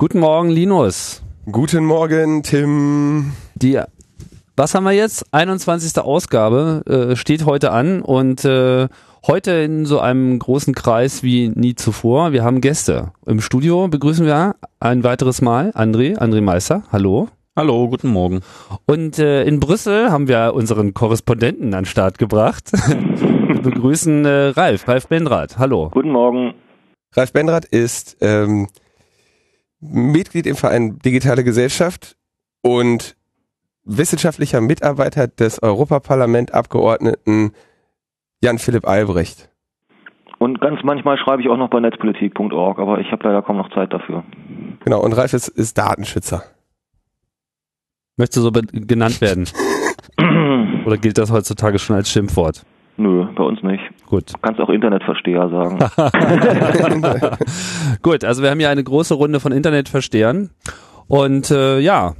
Guten Morgen, Linus. Guten Morgen, Tim. Die, was haben wir jetzt? 21. Ausgabe äh, steht heute an und äh, heute in so einem großen Kreis wie nie zuvor. Wir haben Gäste. Im Studio begrüßen wir ein weiteres Mal André, André Meister. Hallo. Hallo, guten Morgen. Und äh, in Brüssel haben wir unseren Korrespondenten an den Start gebracht. wir begrüßen äh, Ralf, Ralf Bendrath. Hallo. Guten Morgen. Ralf Bendrath ist ähm, Mitglied im Verein Digitale Gesellschaft und wissenschaftlicher Mitarbeiter des Europaparlament-Abgeordneten Jan-Philipp Albrecht. Und ganz manchmal schreibe ich auch noch bei netzpolitik.org, aber ich habe leider kaum noch Zeit dafür. Genau, und Ralf ist, ist Datenschützer. Möchtest du so genannt werden? Oder gilt das heutzutage schon als Schimpfwort? Nö, bei uns nicht. Gut. Du kannst auch Internetversteher sagen. Gut, also wir haben hier eine große Runde von Internetverstehern. Und äh, ja,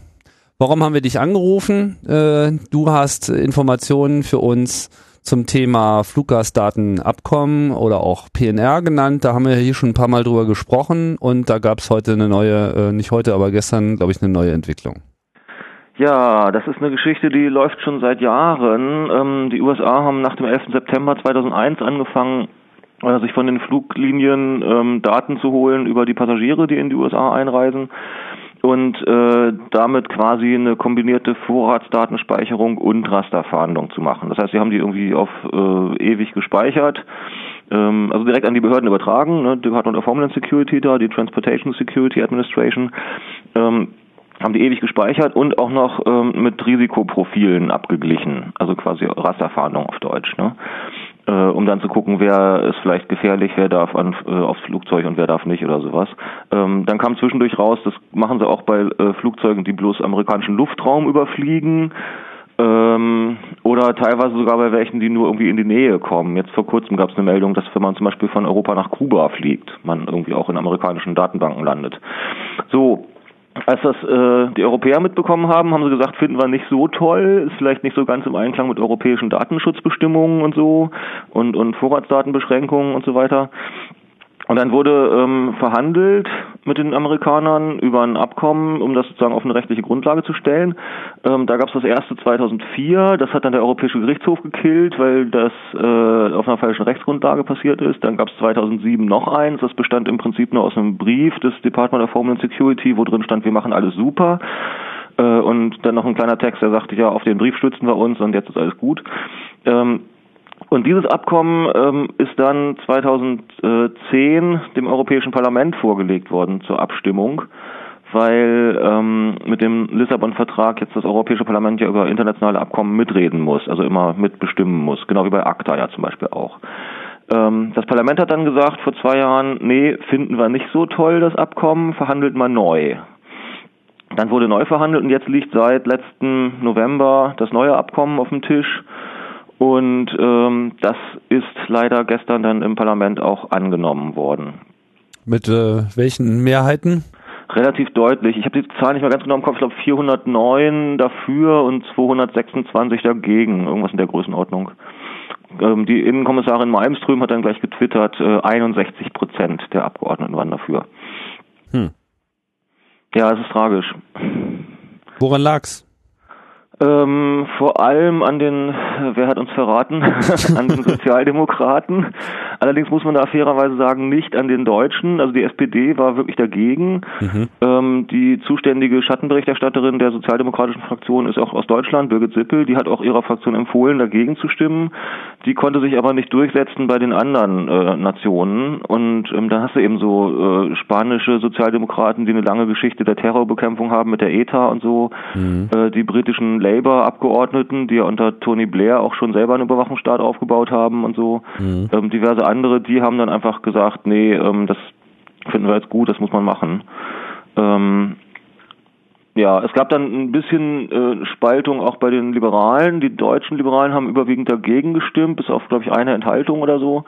warum haben wir dich angerufen? Äh, du hast Informationen für uns zum Thema Fluggastdatenabkommen oder auch PNR genannt. Da haben wir hier schon ein paar Mal drüber gesprochen und da gab es heute eine neue, äh, nicht heute, aber gestern, glaube ich, eine neue Entwicklung. Ja, das ist eine Geschichte, die läuft schon seit Jahren. Ähm, die USA haben nach dem 11. September 2001 angefangen, äh, sich von den Fluglinien ähm, Daten zu holen über die Passagiere, die in die USA einreisen und äh, damit quasi eine kombinierte Vorratsdatenspeicherung und Rasterfahndung zu machen. Das heißt, sie haben die irgendwie auf äh, ewig gespeichert, ähm, also direkt an die Behörden übertragen, ne, Department of Homeland Security da, die Transportation Security Administration. Ähm, haben die ewig gespeichert und auch noch ähm, mit Risikoprofilen abgeglichen, also quasi Rasterfahndung auf Deutsch, ne? äh, um dann zu gucken, wer ist vielleicht gefährlich, wer darf an, äh, aufs Flugzeug und wer darf nicht oder sowas. Ähm, dann kam zwischendurch raus, das machen sie auch bei äh, Flugzeugen, die bloß amerikanischen Luftraum überfliegen ähm, oder teilweise sogar bei welchen, die nur irgendwie in die Nähe kommen. Jetzt vor kurzem gab es eine Meldung, dass wenn man zum Beispiel von Europa nach Kuba fliegt, man irgendwie auch in amerikanischen Datenbanken landet. So, als das äh, die Europäer mitbekommen haben, haben sie gesagt, finden wir nicht so toll, ist vielleicht nicht so ganz im Einklang mit europäischen Datenschutzbestimmungen und so und, und Vorratsdatenbeschränkungen und so weiter. Und dann wurde ähm, verhandelt mit den Amerikanern über ein Abkommen, um das sozusagen auf eine rechtliche Grundlage zu stellen. Ähm, da gab es das erste 2004, das hat dann der Europäische Gerichtshof gekillt, weil das äh, auf einer falschen Rechtsgrundlage passiert ist. Dann gab es 2007 noch eins, das bestand im Prinzip nur aus einem Brief des Department of Homeland Security, wo drin stand, wir machen alles super. Äh, und dann noch ein kleiner Text, der sagte, ja, auf den Brief stützen wir uns und jetzt ist alles gut. Ähm, und dieses Abkommen ähm, ist dann 2010 dem Europäischen Parlament vorgelegt worden zur Abstimmung, weil ähm, mit dem Lissabon-Vertrag jetzt das Europäische Parlament ja über internationale Abkommen mitreden muss, also immer mitbestimmen muss, genau wie bei ACTA ja zum Beispiel auch. Ähm, das Parlament hat dann gesagt vor zwei Jahren, nee, finden wir nicht so toll das Abkommen, verhandelt mal neu. Dann wurde neu verhandelt und jetzt liegt seit letzten November das neue Abkommen auf dem Tisch. Und ähm, das ist leider gestern dann im Parlament auch angenommen worden. Mit äh, welchen Mehrheiten? Relativ deutlich. Ich habe die Zahl nicht mehr ganz genau im Kopf. Ich glaube 409 dafür und 226 dagegen. Irgendwas in der Größenordnung. Ähm, die Innenkommissarin Malmström hat dann gleich getwittert, äh, 61 Prozent der Abgeordneten waren dafür. Hm. Ja, es ist tragisch. Woran lag's? Ähm, vor allem an den, wer hat uns verraten, an den Sozialdemokraten. Allerdings muss man da fairerweise sagen, nicht an den Deutschen. Also die SPD war wirklich dagegen. Mhm. Ähm, die zuständige Schattenberichterstatterin der sozialdemokratischen Fraktion ist auch aus Deutschland, Birgit Sippel. Die hat auch ihrer Fraktion empfohlen, dagegen zu stimmen. Die konnte sich aber nicht durchsetzen bei den anderen äh, Nationen. Und ähm, da hast du eben so äh, spanische Sozialdemokraten, die eine lange Geschichte der Terrorbekämpfung haben mit der ETA und so. Mhm. Äh, die britischen Labour-Abgeordneten, die ja unter Tony Blair auch schon selber einen Überwachungsstaat aufgebaut haben und so. Mhm. Ähm, diverse andere, die haben dann einfach gesagt, nee, ähm, das finden wir jetzt gut, das muss man machen. Ähm, ja, es gab dann ein bisschen äh, Spaltung auch bei den Liberalen. Die deutschen Liberalen haben überwiegend dagegen gestimmt, bis auf, glaube ich, eine Enthaltung oder so.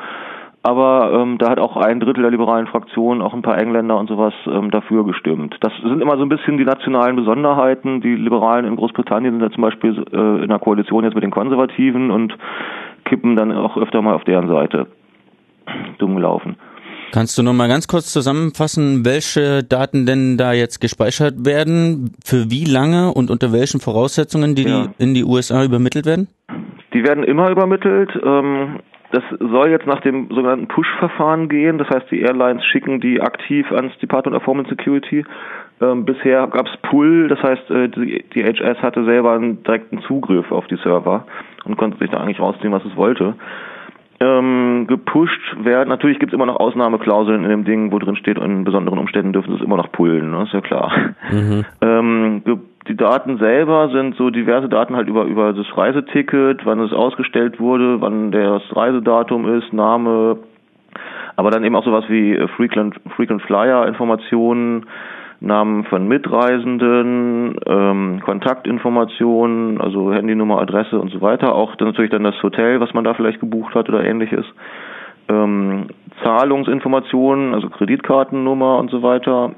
Aber ähm, da hat auch ein Drittel der liberalen Fraktion, auch ein paar Engländer und sowas ähm, dafür gestimmt. Das sind immer so ein bisschen die nationalen Besonderheiten. Die Liberalen in Großbritannien sind ja zum Beispiel äh, in einer Koalition jetzt mit den Konservativen und kippen dann auch öfter mal auf deren Seite. Dumm gelaufen. Kannst du noch mal ganz kurz zusammenfassen, welche Daten denn da jetzt gespeichert werden, für wie lange und unter welchen Voraussetzungen die, ja. die in die USA übermittelt werden? Die werden immer übermittelt. Ähm, das soll jetzt nach dem sogenannten Push-Verfahren gehen. Das heißt, die Airlines schicken die aktiv ans Department of Homeland Security. Ähm, bisher gab es Pull, das heißt, äh, die, die HS hatte selber einen direkten Zugriff auf die Server und konnte sich da eigentlich rausziehen, was es wollte ähm, gepusht werden. Natürlich gibt es immer noch Ausnahmeklauseln in dem Ding, wo drin steht, in besonderen Umständen dürfen sie es immer noch pullen, ne? ist ja klar. Mhm. Ähm, die Daten selber sind so diverse Daten halt über, über das Reiseticket, wann es ausgestellt wurde, wann das Reisedatum ist, Name, aber dann eben auch sowas wie äh, Frequent, Frequent Flyer Informationen, Namen von Mitreisenden, ähm, Kontaktinformationen, also Handynummer, Adresse und so weiter. Auch dann natürlich dann das Hotel, was man da vielleicht gebucht hat oder ähnliches. Ähm, Zahlungsinformationen, also Kreditkartennummer und so weiter.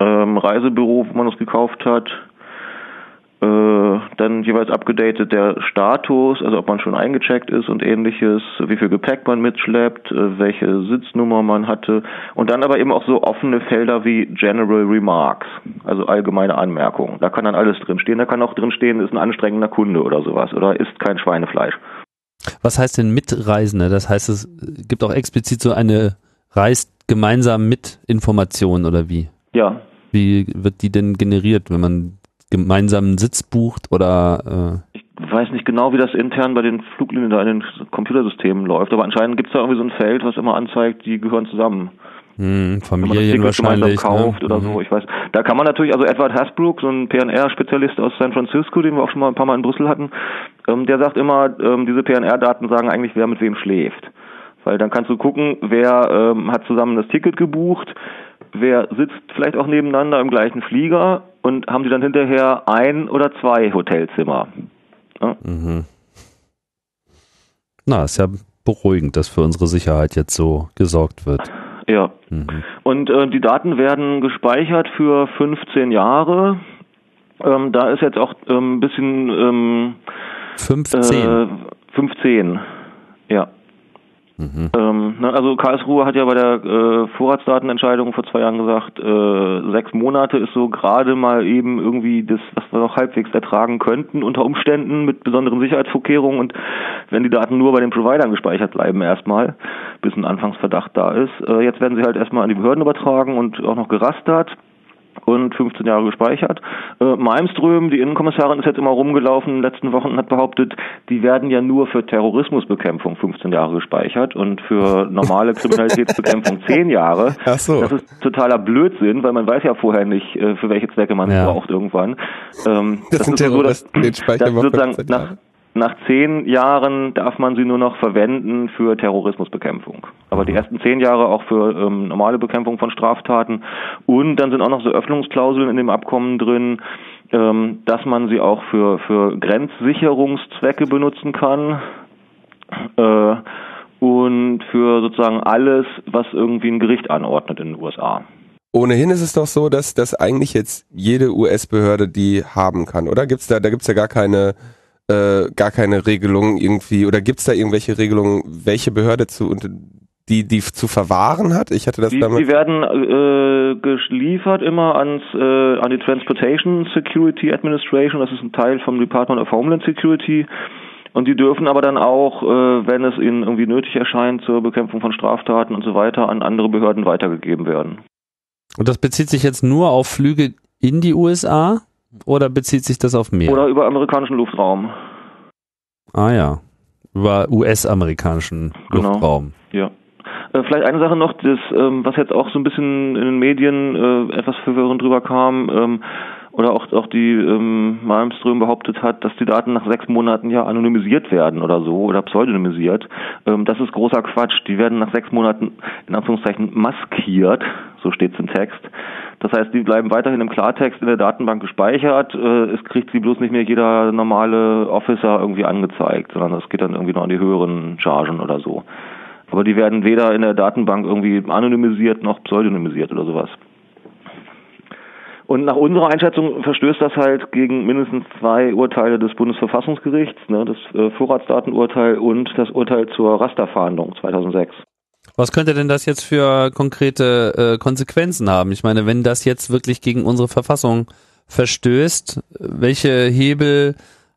Ähm, Reisebüro, wo man es gekauft hat dann jeweils abgedatet der Status, also ob man schon eingecheckt ist und ähnliches, wie viel Gepäck man mitschleppt, äh, welche Sitznummer man hatte und dann aber eben auch so offene Felder wie General Remarks, also allgemeine Anmerkungen. Da kann dann alles drinstehen. Da kann auch drinstehen, ist ein anstrengender Kunde oder sowas oder isst kein Schweinefleisch. Was heißt denn Mitreisende? Das heißt, es gibt auch explizit so eine reist gemeinsam mit Informationen oder wie? Ja. Wie wird die denn generiert, wenn man gemeinsamen Sitz bucht oder äh ich weiß nicht genau, wie das intern bei den Fluglinien da in den Computersystemen läuft, aber anscheinend gibt es da irgendwie so ein Feld, was immer anzeigt, die gehören zusammen. Hm, Familien wahrscheinlich. Ne? kauft ne? oder mhm. so, ich weiß. Da kann man natürlich, also Edward Hasbrook, so ein PNR-Spezialist aus San Francisco, den wir auch schon mal ein paar Mal in Brüssel hatten, ähm, der sagt immer, ähm, diese PNR-Daten sagen eigentlich, wer mit wem schläft. Weil dann kannst du gucken, wer ähm, hat zusammen das Ticket gebucht, wer sitzt vielleicht auch nebeneinander im gleichen Flieger und haben sie dann hinterher ein oder zwei Hotelzimmer. Ja? Mhm. Na, ist ja beruhigend, dass für unsere Sicherheit jetzt so gesorgt wird. Ja. Mhm. Und äh, die Daten werden gespeichert für 15 Jahre. Ähm, da ist jetzt auch ähm, ein bisschen ähm, 15. Äh, 15, ja. Mhm. Ähm, ne, also Karlsruhe hat ja bei der äh, Vorratsdatenentscheidung vor zwei Jahren gesagt, äh, sechs Monate ist so gerade mal eben irgendwie das, was wir noch halbwegs ertragen könnten unter Umständen mit besonderen Sicherheitsvorkehrungen und wenn die Daten nur bei den Providern gespeichert bleiben erstmal, bis ein Anfangsverdacht da ist. Äh, jetzt werden sie halt erstmal an die Behörden übertragen und auch noch gerastert und 15 Jahre gespeichert. Äh, Malmström, die Innenkommissarin, ist jetzt immer rumgelaufen in den letzten Wochen und hat behauptet, die werden ja nur für Terrorismusbekämpfung 15 Jahre gespeichert und für normale Kriminalitätsbekämpfung 10 Jahre. Ach so. Das ist totaler Blödsinn, weil man weiß ja vorher nicht, äh, für welche Zwecke man ja. braucht irgendwann. Ähm, das, das sind Terroristen, so, den speichern wir sozusagen nach, nach zehn Jahren darf man sie nur noch verwenden für Terrorismusbekämpfung. Aber die ersten zehn Jahre auch für ähm, normale Bekämpfung von Straftaten. Und dann sind auch noch so Öffnungsklauseln in dem Abkommen drin, ähm, dass man sie auch für, für Grenzsicherungszwecke benutzen kann. Äh, und für sozusagen alles, was irgendwie ein Gericht anordnet in den USA. Ohnehin ist es doch so, dass das eigentlich jetzt jede US-Behörde die haben kann, oder? Gibt's da, da gibt's ja gar keine äh, gar keine Regelung irgendwie oder gibt es da irgendwelche Regelungen, welche Behörde zu die die zu verwahren hat? Ich hatte das die, damals. Die werden äh, geliefert immer ans äh, an die Transportation Security Administration. Das ist ein Teil vom Department of Homeland Security. Und die dürfen aber dann auch, äh, wenn es ihnen irgendwie nötig erscheint zur Bekämpfung von Straftaten und so weiter, an andere Behörden weitergegeben werden. Und das bezieht sich jetzt nur auf Flüge in die USA? Oder bezieht sich das auf mehr? Oder über amerikanischen Luftraum. Ah ja, über US-amerikanischen genau. Luftraum. Ja. Äh, vielleicht eine Sache noch, das, ähm, was jetzt auch so ein bisschen in den Medien äh, etwas verwirrend drüber kam, ähm, oder auch, auch die ähm, Malmström behauptet hat, dass die Daten nach sechs Monaten ja anonymisiert werden oder so oder pseudonymisiert. Ähm, das ist großer Quatsch. Die werden nach sechs Monaten in Anführungszeichen maskiert, so steht es im Text. Das heißt, die bleiben weiterhin im Klartext in der Datenbank gespeichert. Äh, es kriegt sie bloß nicht mehr jeder normale Officer irgendwie angezeigt, sondern das geht dann irgendwie noch an die höheren Chargen oder so. Aber die werden weder in der Datenbank irgendwie anonymisiert noch pseudonymisiert oder sowas. Und nach unserer Einschätzung verstößt das halt gegen mindestens zwei Urteile des Bundesverfassungsgerichts, ne, das äh, Vorratsdatenurteil und das Urteil zur Rasterfahndung 2006. Was könnte denn das jetzt für konkrete äh, Konsequenzen haben? Ich meine, wenn das jetzt wirklich gegen unsere Verfassung verstößt, welche Hebel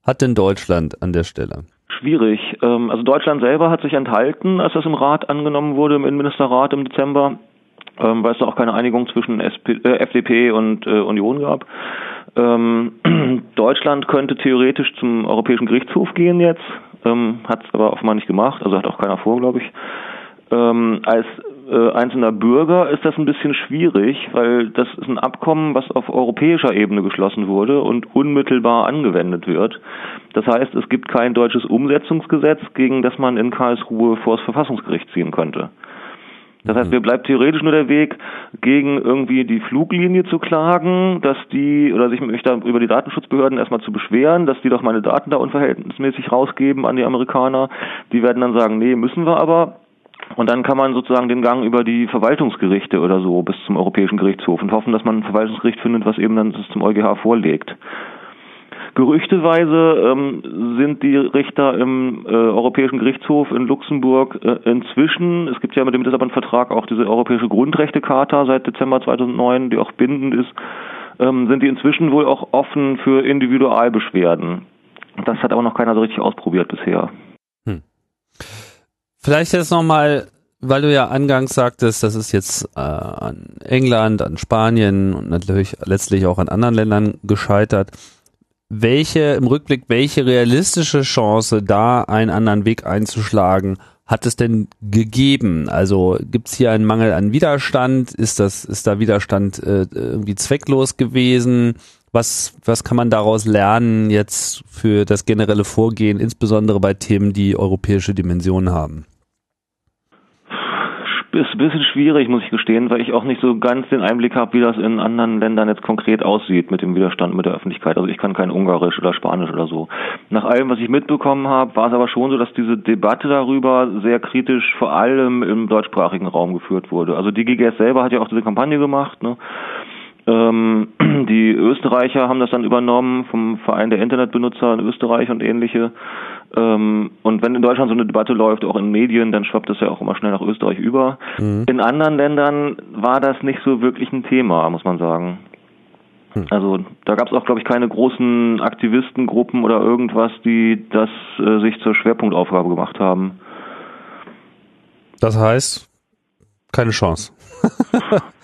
hat denn Deutschland an der Stelle? Schwierig. Ähm, also Deutschland selber hat sich enthalten, als das im Rat angenommen wurde, im Innenministerrat im Dezember, ähm, weil es da auch keine Einigung zwischen SP, äh, FDP und äh, Union gab. Ähm, Deutschland könnte theoretisch zum Europäischen Gerichtshof gehen jetzt, ähm, hat es aber offenbar nicht gemacht, also hat auch keiner vor, glaube ich. Ähm, als äh, einzelner Bürger ist das ein bisschen schwierig, weil das ist ein Abkommen, was auf europäischer Ebene geschlossen wurde und unmittelbar angewendet wird. Das heißt, es gibt kein deutsches Umsetzungsgesetz, gegen das man in Karlsruhe vor das Verfassungsgericht ziehen könnte. Das heißt, mhm. mir bleibt theoretisch nur der Weg, gegen irgendwie die Fluglinie zu klagen, dass die, oder sich mich da über die Datenschutzbehörden erstmal zu beschweren, dass die doch meine Daten da unverhältnismäßig rausgeben an die Amerikaner. Die werden dann sagen, nee, müssen wir aber. Und dann kann man sozusagen den Gang über die Verwaltungsgerichte oder so bis zum Europäischen Gerichtshof und hoffen, dass man ein Verwaltungsgericht findet, was eben dann das zum EuGH vorlegt. Gerüchteweise ähm, sind die Richter im äh, Europäischen Gerichtshof in Luxemburg äh, inzwischen, es gibt ja mit dem Lissabon-Vertrag auch diese Europäische Grundrechtecharta seit Dezember 2009, die auch bindend ist, ähm, sind die inzwischen wohl auch offen für Individualbeschwerden. Das hat aber noch keiner so richtig ausprobiert bisher. Hm. Vielleicht jetzt nochmal, weil du ja angangs sagtest, das ist jetzt äh, an England, an Spanien und natürlich letztlich auch an anderen Ländern gescheitert. Welche, im Rückblick, welche realistische Chance, da einen anderen Weg einzuschlagen, hat es denn gegeben? Also gibt es hier einen Mangel an Widerstand? Ist das, ist da Widerstand äh, irgendwie zwecklos gewesen? Was, was kann man daraus lernen jetzt für das generelle Vorgehen, insbesondere bei Themen, die europäische Dimensionen haben? Ist ein bisschen schwierig, muss ich gestehen, weil ich auch nicht so ganz den Einblick habe, wie das in anderen Ländern jetzt konkret aussieht mit dem Widerstand mit der Öffentlichkeit. Also ich kann kein Ungarisch oder Spanisch oder so. Nach allem, was ich mitbekommen habe, war es aber schon so, dass diese Debatte darüber sehr kritisch vor allem im deutschsprachigen Raum geführt wurde. Also die GGS selber hat ja auch diese Kampagne gemacht. Ne? Ähm, die Österreicher haben das dann übernommen vom Verein der Internetbenutzer in Österreich und ähnliche. Ähm, und wenn in Deutschland so eine Debatte läuft, auch in Medien, dann schwappt das ja auch immer schnell nach Österreich über. Mhm. In anderen Ländern war das nicht so wirklich ein Thema, muss man sagen. Mhm. Also da gab es auch, glaube ich, keine großen Aktivistengruppen oder irgendwas, die das äh, sich zur Schwerpunktaufgabe gemacht haben. Das heißt, keine Chance.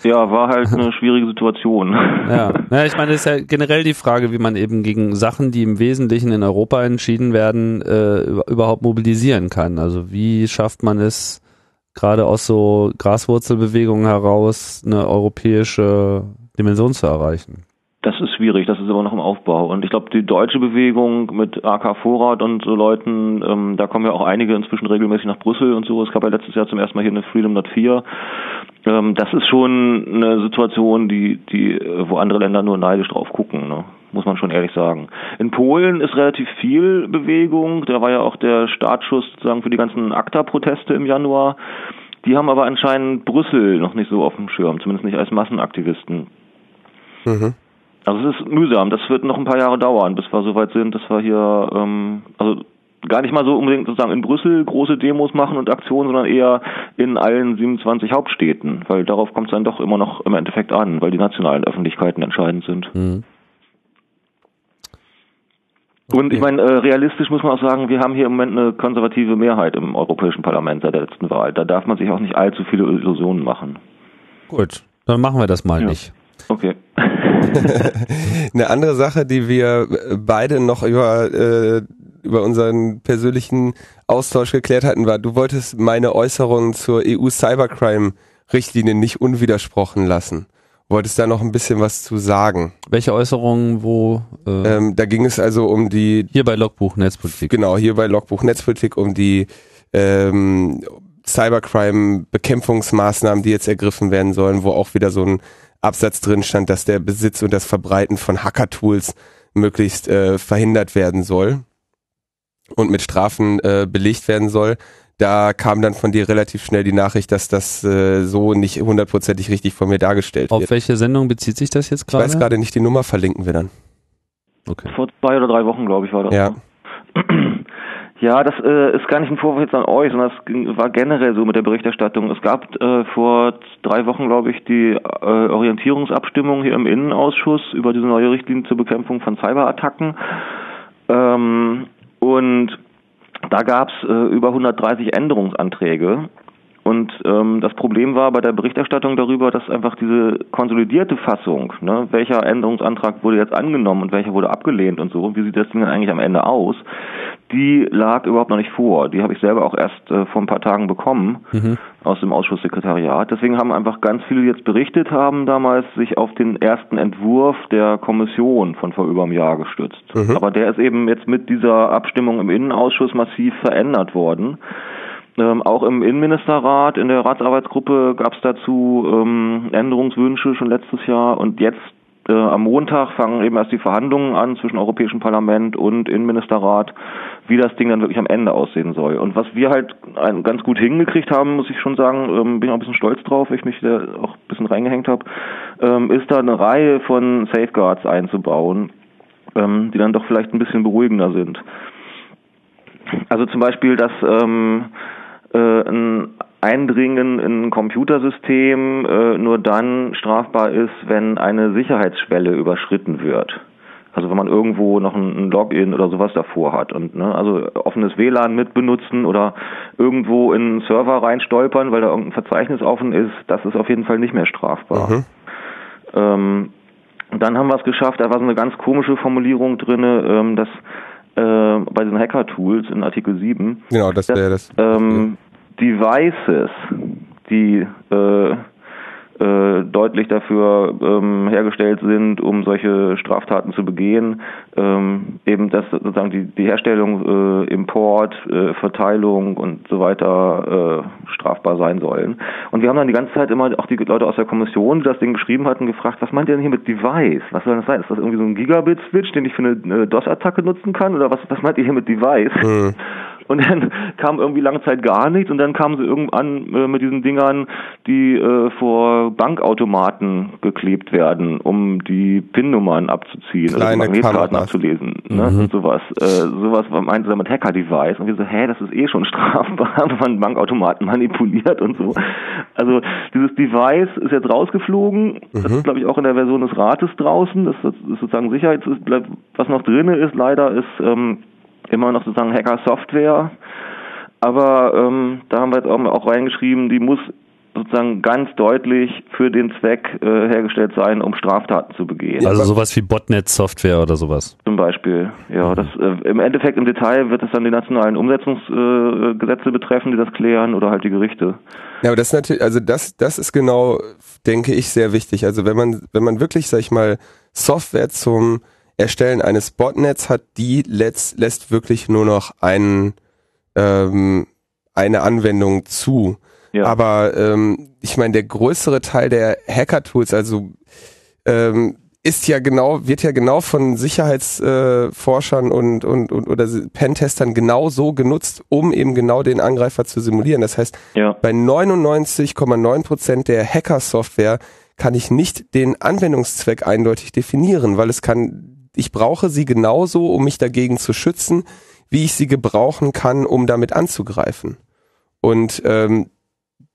Ja, war halt eine schwierige Situation. Ja, ja ich meine, es ist ja generell die Frage, wie man eben gegen Sachen, die im Wesentlichen in Europa entschieden werden, äh, überhaupt mobilisieren kann. Also wie schafft man es gerade aus so Graswurzelbewegungen heraus, eine europäische Dimension zu erreichen? Das ist schwierig, das ist aber noch im Aufbau. Und ich glaube, die deutsche Bewegung mit AK Vorrat und so Leuten, ähm, da kommen ja auch einige inzwischen regelmäßig nach Brüssel und so. Es gab ja letztes Jahr zum ersten Mal hier eine Freedom Not 4. Ähm, das ist schon eine Situation, die, die, wo andere Länder nur neidisch drauf gucken, ne? muss man schon ehrlich sagen. In Polen ist relativ viel Bewegung. Da war ja auch der Startschuss sozusagen für die ganzen ACTA-Proteste im Januar. Die haben aber anscheinend Brüssel noch nicht so auf dem Schirm, zumindest nicht als Massenaktivisten. Mhm. Also es ist mühsam, das wird noch ein paar Jahre dauern, bis wir soweit sind, dass wir hier, ähm, also gar nicht mal so unbedingt sozusagen in Brüssel große Demos machen und Aktionen, sondern eher in allen 27 Hauptstädten, weil darauf kommt es dann doch immer noch im Endeffekt an, weil die nationalen Öffentlichkeiten entscheidend sind. Mhm. Und ich meine, äh, realistisch muss man auch sagen, wir haben hier im Moment eine konservative Mehrheit im Europäischen Parlament seit der letzten Wahl. Da darf man sich auch nicht allzu viele Illusionen machen. Gut, dann machen wir das mal ja. nicht. Okay. Eine andere Sache, die wir beide noch über, äh, über unseren persönlichen Austausch geklärt hatten, war, du wolltest meine Äußerungen zur EU-Cybercrime-Richtlinie nicht unwidersprochen lassen. Wolltest da noch ein bisschen was zu sagen? Welche Äußerungen, wo? Äh, ähm, da ging es also um die. Hier bei Logbuch Netzpolitik. Genau, hier bei Logbuch Netzpolitik um die ähm, Cybercrime-Bekämpfungsmaßnahmen, die jetzt ergriffen werden sollen, wo auch wieder so ein Absatz drin stand, dass der Besitz und das Verbreiten von Hacker-Tools möglichst äh, verhindert werden soll und mit Strafen äh, belegt werden soll. Da kam dann von dir relativ schnell die Nachricht, dass das äh, so nicht hundertprozentig richtig von mir dargestellt Auf wird. Auf welche Sendung bezieht sich das jetzt gerade? Ich weiß gerade nicht, die Nummer verlinken wir dann. Okay. Vor zwei oder drei Wochen, glaube ich, war das. Ja. Ja, das äh, ist gar nicht ein Vorwurf jetzt an euch, sondern es war generell so mit der Berichterstattung. Es gab äh, vor drei Wochen, glaube ich, die äh, Orientierungsabstimmung hier im Innenausschuss über diese neue Richtlinie zur Bekämpfung von Cyberattacken. Ähm, und da gab es äh, über 130 Änderungsanträge. Und ähm, das Problem war bei der Berichterstattung darüber, dass einfach diese konsolidierte Fassung, ne, welcher Änderungsantrag wurde jetzt angenommen und welcher wurde abgelehnt und so, und wie sieht das Ding dann eigentlich am Ende aus, die lag überhaupt noch nicht vor. Die habe ich selber auch erst äh, vor ein paar Tagen bekommen Mhm. aus dem Ausschusssekretariat. Deswegen haben einfach ganz viele die jetzt berichtet haben damals sich auf den ersten Entwurf der Kommission von vor über einem Jahr gestützt. Aber der ist eben jetzt mit dieser Abstimmung im Innenausschuss massiv verändert worden. Ähm, auch im Innenministerrat, in der Ratsarbeitsgruppe gab es dazu ähm, Änderungswünsche schon letztes Jahr und jetzt äh, am Montag fangen eben erst die Verhandlungen an zwischen Europäischem Parlament und Innenministerrat, wie das Ding dann wirklich am Ende aussehen soll. Und was wir halt ein, ganz gut hingekriegt haben, muss ich schon sagen, ähm, bin auch ein bisschen stolz drauf, weil ich mich da auch ein bisschen reingehängt habe, ähm, ist da eine Reihe von Safeguards einzubauen, ähm, die dann doch vielleicht ein bisschen beruhigender sind. Also zum Beispiel, dass ähm, äh, ein Eindringen in ein Computersystem äh, nur dann strafbar ist, wenn eine Sicherheitsschwelle überschritten wird. Also wenn man irgendwo noch ein, Login oder sowas davor hat und ne, also offenes WLAN mitbenutzen oder irgendwo in einen Server reinstolpern, weil da irgendein Verzeichnis offen ist, das ist auf jeden Fall nicht mehr strafbar. Mhm. Ähm, dann haben wir es geschafft, da war so eine ganz komische Formulierung drinne, ähm, dass äh, bei den Hacker-Tools in Artikel 7 Genau, das wäre das. ähm, Devices, die äh, äh, deutlich dafür ähm, hergestellt sind, um solche Straftaten zu begehen, ähm, eben dass sozusagen die, die Herstellung, äh, Import, äh, Verteilung und so weiter äh, strafbar sein sollen. Und wir haben dann die ganze Zeit immer auch die Leute aus der Kommission, die das Ding geschrieben hatten, gefragt, was meint ihr denn hier mit Device? Was soll das sein? Ist das irgendwie so ein Gigabit-Switch, den ich für eine, eine DOS-Attacke nutzen kann? Oder was, was meint ihr hier mit Device? Mhm. Und dann kam irgendwie lange Zeit gar nichts und dann kamen sie irgendwann äh, mit diesen Dingern, die äh, vor Bankautomaten geklebt werden, um die PIN-Nummern abzuziehen oder die Kleine Magnetkarten Kameras. abzulesen. Ne? Und sowas. Äh, sowas meinte sie mit Hacker-Device. Und wir so, hä, das ist eh schon strafbar, wenn man Bankautomaten manipuliert und so. Also dieses Device ist jetzt rausgeflogen. Das ist, glaube ich, auch in der Version des Rates draußen. Das ist sozusagen Sicherheits... Was noch drinne ist, leider, ist... Ähm, immer noch sozusagen Hacker-Software. Aber ähm, da haben wir jetzt auch, auch reingeschrieben, die muss sozusagen ganz deutlich für den Zweck äh, hergestellt sein, um Straftaten zu begehen. Also sowas wie Botnet-Software oder sowas. Zum Beispiel. Ja, das äh, im Endeffekt im Detail wird es dann die nationalen Umsetzungsgesetze äh, Gesetze betreffen, die das klären, oder halt die Gerichte. Ja, aber das ist natürlich, also das, das ist genau, denke ich, sehr wichtig. Also wenn man, wenn man wirklich, sag ich mal, Software zum Erstellen eines Botnets hat, die lässt, lässt wirklich nur noch einen, ähm, eine Anwendung zu. Ja. Aber ähm, ich meine, der größere Teil der Hacker-Tools, also ähm, ist ja genau, wird ja genau von Sicherheitsforschern äh, und, und, und oder Pentestern genau so genutzt, um eben genau den Angreifer zu simulieren. Das heißt, Ja. bei 99,9 Prozent der Hacker-Software kann ich nicht den Anwendungszweck eindeutig definieren, weil es kann, ich brauche sie genauso, um mich dagegen zu schützen, wie ich sie gebrauchen kann, um damit anzugreifen. Und ähm,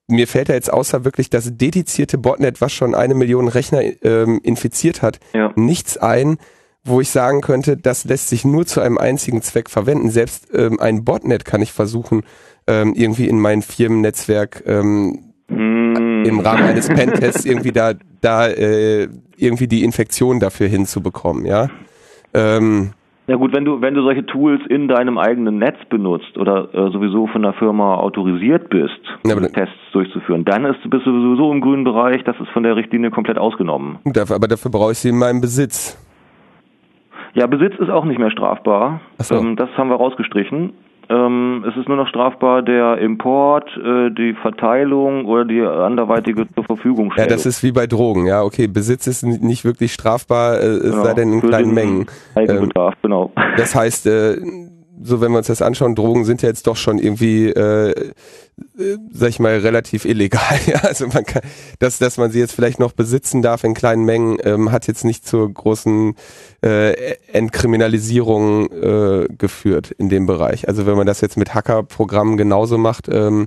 mir fällt da jetzt außer wirklich das dedizierte Botnet, was schon eine Million Rechner ähm, infiziert hat, Ja. nichts ein, wo ich sagen könnte, das lässt sich nur zu einem einzigen Zweck verwenden. Selbst ähm, ein Botnet kann ich versuchen, ähm, irgendwie in mein Firmennetzwerk ähm, Hm. im Rahmen eines Pentests irgendwie da, da äh, irgendwie die Infektion dafür hinzubekommen, ja. Ähm, Ja gut, wenn du wenn du solche Tools in deinem eigenen Netz benutzt oder äh, sowieso von der Firma autorisiert bist, Ja, Tests durchzuführen, dann ist, bist du sowieso im grünen Bereich. Das ist von der Richtlinie komplett ausgenommen. dafür, aber dafür brauche ich sie in meinem Besitz. Ja, Besitz ist auch nicht mehr strafbar. So. Ähm, das haben wir rausgestrichen. Ähm, es ist nur noch strafbar der Import, äh, die Verteilung oder die anderweitige zur Verfügung Ja, das ist wie bei Drogen, ja, okay, Besitz ist nicht wirklich strafbar, äh, es sei denn in Für kleinen Mengen. Ähm, Eigenbedarf, genau. Das heißt, äh, so wenn wir uns das anschauen, Drogen sind ja jetzt doch schon irgendwie, äh, äh, sag ich mal, relativ illegal. Ja, also man kann, dass, dass man sie jetzt vielleicht noch besitzen darf in kleinen Mengen, ähm, hat jetzt nicht zur großen äh, Entkriminalisierung äh, geführt in dem Bereich. Also wenn man das jetzt mit Hackerprogrammen genauso macht, ähm,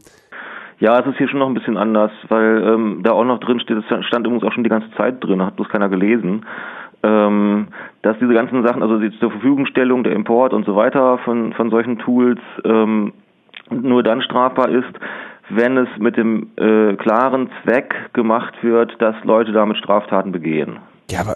ja, es ist hier schon noch ein bisschen anders, weil ähm, da auch noch drin steht, es stand übrigens auch schon die ganze Zeit drin, hat bloß keiner gelesen, ähm, dass diese ganzen Sachen, also die zur Verfügungstellung, der Import und so weiter von, von solchen Tools ähm, nur dann strafbar ist, wenn es mit dem äh, klaren Zweck gemacht wird, dass Leute damit Straftaten begehen. Ja, aber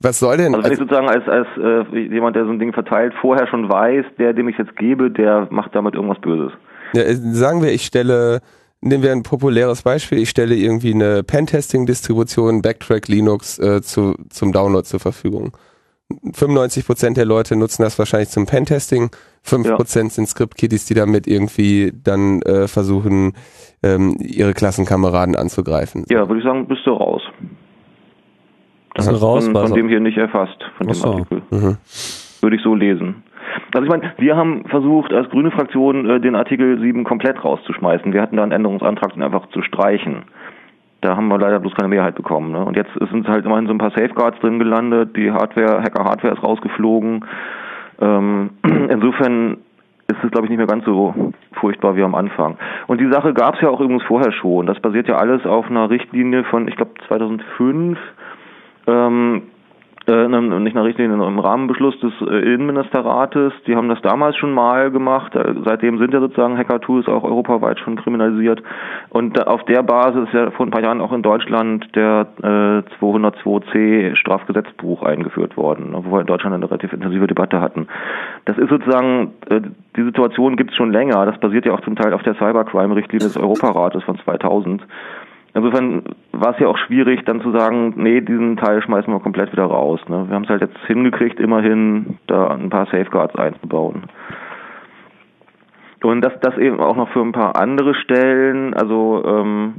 was soll denn? Also wenn ich sozusagen als, als äh, jemand, der so ein Ding verteilt, vorher schon weiß, der, dem ich jetzt gebe, der macht damit irgendwas Böses. Ja, äh, sagen wir, ich stelle, nehmen wir ein populäres Beispiel, ich stelle irgendwie eine Pentesting-Distribution, Backtrack Linux äh, zu, zum Download zur Verfügung. 95% der Leute nutzen das wahrscheinlich zum Pentesting, 5% ja. sind Script-Kiddies, die damit irgendwie dann äh, versuchen, ähm, ihre Klassenkameraden anzugreifen. Ja, würde ich sagen, bist du raus. Das ist raus, von, von dem hier nicht erfasst, von dem Artikel. Mhm. Würde ich so lesen. Also ich meine, wir haben versucht, als grüne Fraktion äh, den Artikel 7 komplett rauszuschmeißen. Wir hatten da einen Änderungsantrag, den einfach zu streichen. Da haben wir leider bloß keine Mehrheit bekommen. Ne? Und jetzt sind halt immerhin so ein paar Safeguards drin gelandet, die Hardware, Hacker-Hardware ist rausgeflogen. Ähm, insofern ist es, glaube ich, nicht mehr ganz so furchtbar wie am Anfang. Und die Sache gab es ja auch übrigens vorher schon. Das basiert ja alles auf einer Richtlinie von, ich glaube, 2005. Ähm, äh, nicht nach Richtlinien, im Rahmenbeschluss des äh, Innenministerrates. Die haben das damals schon mal gemacht. Äh, seitdem sind ja sozusagen Hacker-Tools auch europaweit schon kriminalisiert. Und auf der Basis ist ja vor ein paar Jahren auch in Deutschland der äh, 202c Strafgesetzbuch eingeführt worden, wo wir in Deutschland eine relativ intensive Debatte hatten. Das ist sozusagen, äh, die Situation gibt es schon länger. Das basiert ja auch zum Teil auf der Cybercrime-Richtlinie des Europarates von 2000. Insofern war es ja auch schwierig, dann zu sagen, nee, diesen Teil schmeißen wir komplett wieder raus. Ne? Wir haben es halt jetzt hingekriegt, immerhin da ein paar Safeguards einzubauen. Und das, das eben auch noch für ein paar andere Stellen. Also ähm,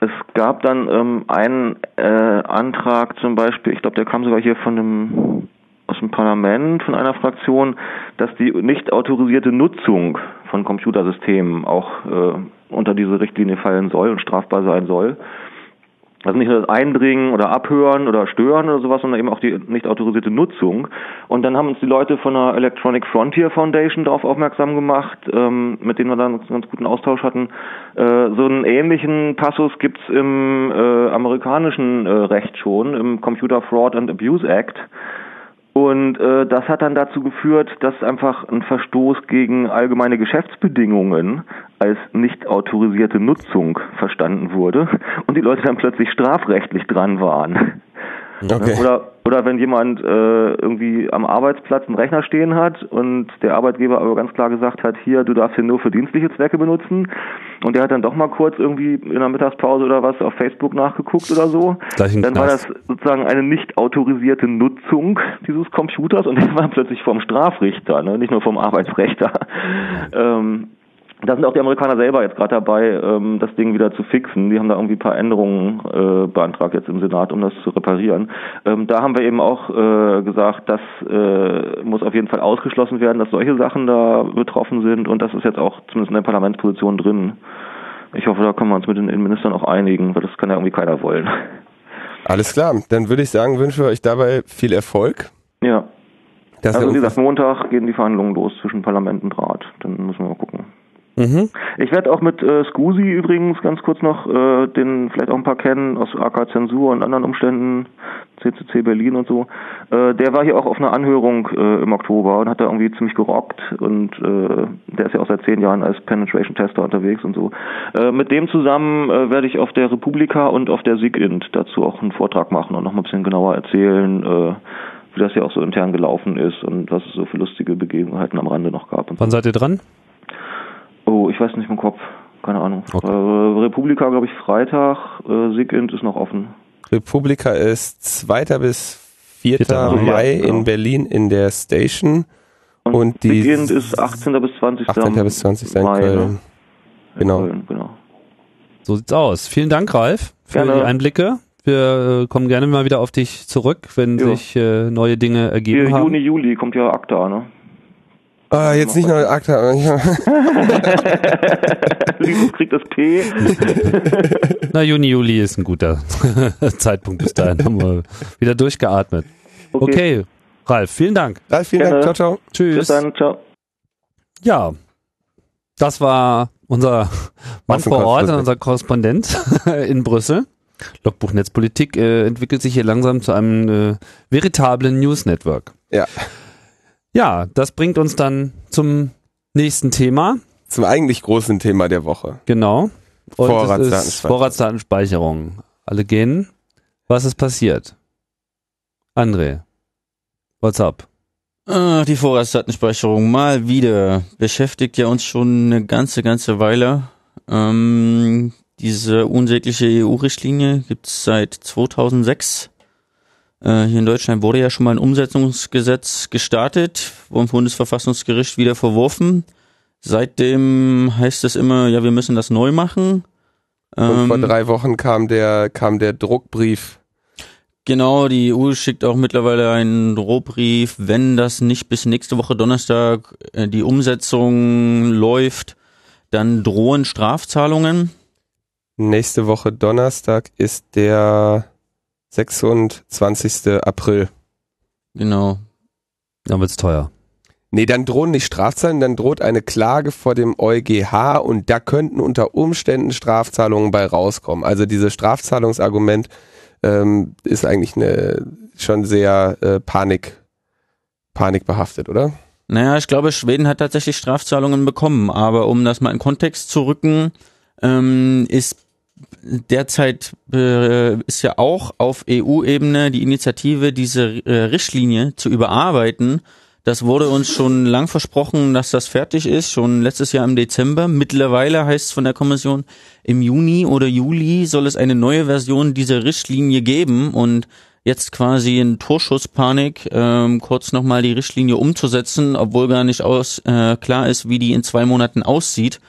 es gab dann ähm, einen äh, Antrag zum Beispiel, ich glaube, der kam sogar hier von dem aus dem Parlament von einer Fraktion, dass die nicht autorisierte Nutzung von Computersystemen auch äh, unter diese Richtlinie fallen soll und strafbar sein soll. Also nicht nur das Eindringen oder Abhören oder Stören oder sowas, sondern eben auch die nicht autorisierte Nutzung. Und dann haben uns die Leute von der Electronic Frontier Foundation darauf aufmerksam gemacht, ähm, mit denen wir dann einen ganz guten Austausch hatten. Äh, so einen ähnlichen Passus gibt's im äh, amerikanischen äh, Recht schon, im Computer Fraud and Abuse Act. Und äh, das hat dann dazu geführt, dass einfach ein Verstoß gegen allgemeine Geschäftsbedingungen als nicht autorisierte Nutzung verstanden wurde und die Leute dann plötzlich strafrechtlich dran waren. Okay. Oder oder wenn jemand äh, irgendwie am Arbeitsplatz einen Rechner stehen hat und der Arbeitgeber aber ganz klar gesagt hat, hier, du darfst ihn nur für dienstliche Zwecke benutzen und der hat dann doch mal kurz irgendwie in der Mittagspause oder was auf Facebook nachgeguckt oder so, dann war das sozusagen eine nicht autorisierte Nutzung dieses Computers und der war plötzlich vom Strafrichter, ne? nicht nur vom Arbeitsrechter. Ähm, da sind auch die Amerikaner selber jetzt gerade dabei, ähm, das Ding wieder zu fixen. Die haben da irgendwie ein paar Änderungen äh, beantragt jetzt im Senat, um das zu reparieren. Ähm, da haben wir eben auch äh, gesagt, das äh, muss auf jeden Fall ausgeschlossen werden, dass solche Sachen da betroffen sind und das ist jetzt auch zumindest in der Parlamentsposition drin. Ich hoffe, da können wir uns mit den Innenministern auch einigen, weil das kann ja irgendwie keiner wollen. Alles klar, dann würde ich sagen, wünsche euch dabei viel Erfolg. Ja. Das also wie gesagt, Montag gehen die Verhandlungen los zwischen Parlament und Rat. Dann müssen wir mal gucken. Mhm. Ich werde auch mit äh, Scusi übrigens ganz kurz noch, äh, den vielleicht auch ein paar kennen aus AK Zensur und anderen Umständen, CCC Berlin und so. Äh, der war hier auch auf einer Anhörung äh, im Oktober und hat da irgendwie ziemlich gerockt und äh, der ist ja auch seit zehn Jahren als Penetration Tester unterwegs und so. Äh, mit dem zusammen äh, werde ich auf der Republika und auf der SIGINT dazu auch einen Vortrag machen und noch mal ein bisschen genauer erzählen, äh, wie das ja auch so intern gelaufen ist und was es so für lustige Begebenheiten am Rande noch gab. Wann seid ihr dran? Oh, ich weiß nicht im Kopf. Keine Ahnung. Okay. Äh, Republika, glaube ich, Freitag. Äh, Sigint ist noch offen. Republika ist 2. bis 4. 4. Mai ja, genau. in Berlin in der Station. Und, und die Sigint ist 18. bis 20. 18. bis 20. in Mai, Köln. Ne? Genau. Köln, genau. So sieht's aus. Vielen Dank, Ralf, für gerne. die Einblicke. Wir äh, kommen gerne mal wieder auf dich zurück, wenn jo. sich äh, neue Dinge ergeben Juni, haben. Juni, Juli kommt ja ACTA, ne? Ah, jetzt nicht noch ACTA. Linus kriegt das P. Na, Juni, Juli ist ein guter Zeitpunkt bis dahin. Haben wir wieder durchgeatmet. Okay, Ralf, vielen Dank. Ralf, vielen Gerne. Dank. Ciao, ciao. Bis Tschüss. dann, ciao. Ja, das war unser Mann vor Ort, unser Korrespondent in Brüssel. Logbuch Netzpolitik äh, entwickelt sich hier langsam zu einem äh, veritablen News Network. Ja. Ja, das bringt uns dann zum nächsten Thema. Zum eigentlich großen Thema der Woche. Genau. Und es ist Vorratsdatenspeicherung. Vorratsdatenspeicherung. Alle gehen. Was ist passiert? André, what's up? Ah, die Vorratsdatenspeicherung mal wieder beschäftigt ja uns schon eine ganze, ganze Weile. Ähm, diese unsägliche EU-Richtlinie gibt's seit 2006. Äh, hier in Deutschland wurde ja schon mal ein Umsetzungsgesetz gestartet, vom Bundesverfassungsgericht wieder verworfen. Seitdem heißt es immer, ja, wir müssen das neu machen. Und vor Ähm, drei Wochen kam der, kam der Druckbrief. Genau, die EU schickt auch mittlerweile einen Drohbrief, wenn das nicht bis nächste Woche Donnerstag äh, die Umsetzung läuft, dann drohen Strafzahlungen. Nächste Woche Donnerstag ist der 26. April. Genau. Dann wird's teuer. Nee, dann drohen nicht Strafzahlungen, dann droht eine Klage vor dem EuGH und da könnten unter Umständen Strafzahlungen bei rauskommen. Also dieses Strafzahlungsargument ähm, ist eigentlich eine schon sehr äh, Panik, panikbehaftet, oder? Naja, ich glaube, Schweden hat tatsächlich Strafzahlungen bekommen, aber um das mal in Kontext zu rücken, ähm, ist derzeit äh, ist ja auch auf EU-Ebene die Initiative, diese äh, Richtlinie zu überarbeiten. Das wurde uns schon lang versprochen, dass das fertig ist, schon letztes Jahr im Dezember. Mittlerweile heißt es von der Kommission, im Juni oder Juli soll es eine neue Version dieser Richtlinie geben und jetzt quasi in Torschusspanik ähm, kurz nochmal die Richtlinie umzusetzen, obwohl gar nicht aus äh, klar ist, wie die in zwei Monaten aussieht,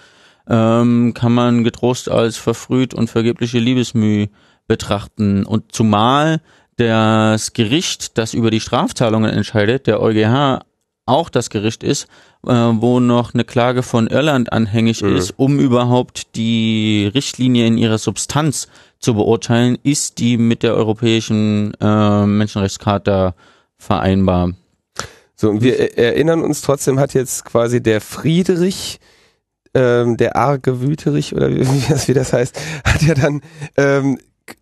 ähm, kann man getrost als verfrüht und vergebliche Liebesmüh betrachten. Und zumal das Gericht, das über die Strafzahlungen entscheidet, der EuGH auch das Gericht ist, äh, wo noch eine Klage von Irland anhängig Mhm. ist, um überhaupt die Richtlinie in ihrer Substanz zu beurteilen, ist die mit der Europäischen äh, Menschenrechtscharta vereinbar. So, und wir er- erinnern uns trotzdem, hat jetzt quasi der Friedrich, ähm, der arge Wüterich oder wie, wie, das, wie das heißt, hat ja dann ähm,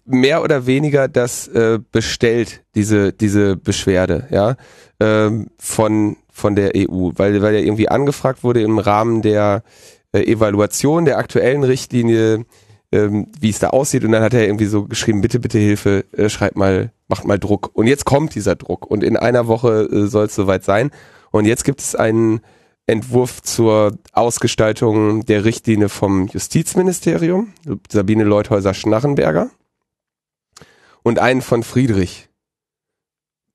mehr oder weniger das äh, bestellt, diese, diese Beschwerde, ja, ähm, von, von der EU, weil, weil er irgendwie angefragt wurde im Rahmen der äh, Evaluation der aktuellen Richtlinie, ähm, wie es da aussieht und dann hat er irgendwie so geschrieben, bitte, bitte Hilfe, äh, schreibt mal, macht mal Druck. Und jetzt kommt dieser Druck und in einer Woche äh, soll es soweit sein. Und jetzt gibt es einen Entwurf zur Ausgestaltung der Richtlinie vom Justizministerium, Sabine Leuthäuser-Schnarrenberger und einen von Friedrich,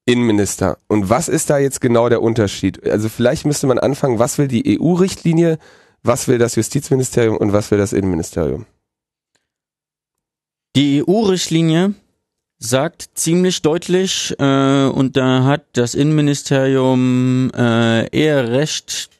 Innenminister. Und was ist da jetzt genau der Unterschied? Also vielleicht müsste man anfangen, was will die EU-Richtlinie, was will das Justizministerium und was will das Innenministerium? Die EU-Richtlinie sagt ziemlich deutlich, äh, und da hat das Innenministerium äh, eher recht,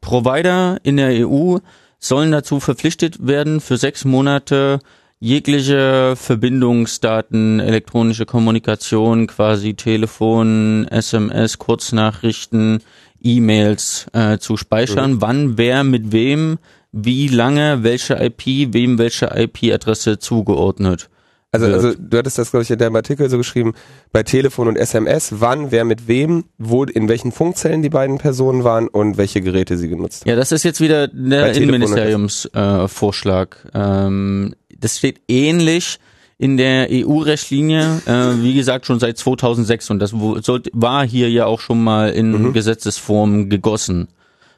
Provider in der EU sollen dazu verpflichtet werden, für sechs Monate jegliche Verbindungsdaten, elektronische Kommunikation, quasi Telefon, SMS, Kurznachrichten, E-Mails äh, zu speichern, wann wer mit wem, wie lange, welche IP, wem welche IP-Adresse zugeordnet. Also, also du hattest das, glaube ich, in deinem Artikel so geschrieben, bei Telefon und SMS, wann, wer mit wem, wo, in welchen Funkzellen die beiden Personen waren und welche Geräte sie genutzt haben. Ja, das ist jetzt wieder der Innenministeriumsvorschlag. Äh, ähm, das steht ähnlich in der EU-Rechtlinie, äh, wie gesagt, schon seit 2006 und das sollte, war hier ja auch schon mal in Mhm. Gesetzesform gegossen.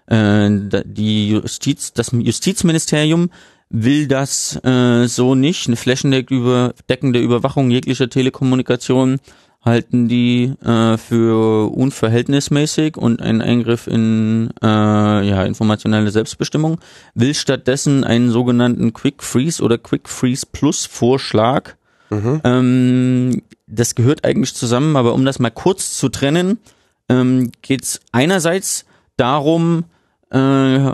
Äh, die Justiz, das Justizministerium will das äh, so nicht. Eine flächendeckende Überwachung jeglicher Telekommunikation halten die äh, für unverhältnismäßig und einen Eingriff in äh, ja, informationelle Selbstbestimmung, will stattdessen einen sogenannten Quick Freeze oder Quick Freeze Plus Vorschlag. Mhm. Ähm, das gehört eigentlich zusammen, aber um das mal kurz zu trennen, ähm, geht es einerseits darum, äh,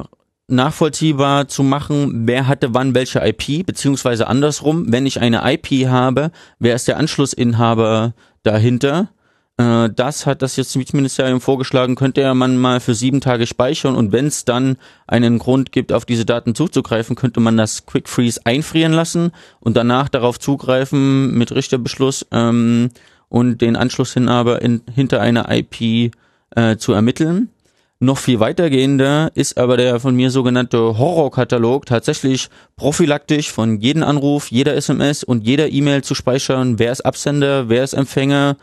nachvollziehbar zu machen, wer hatte wann welche IP, beziehungsweise andersrum, wenn ich eine IP habe, wer ist der Anschlussinhaber dahinter? Äh, das hat das Justizministerium vorgeschlagen, könnte man mal für sieben Tage speichern und wenn es dann einen Grund gibt, auf diese Daten zuzugreifen, könnte man das Quick Freeze einfrieren lassen und danach darauf zugreifen mit Richterbeschluss ähm, und den Anschlussinhaber in, hinter einer IP äh, zu ermitteln. Noch viel weitergehender ist aber der von mir sogenannte Horrorkatalog tatsächlich prophylaktisch von jedem Anruf, jeder SMS und jeder E-Mail zu speichern. Wer ist Absender, wer ist Empfänger,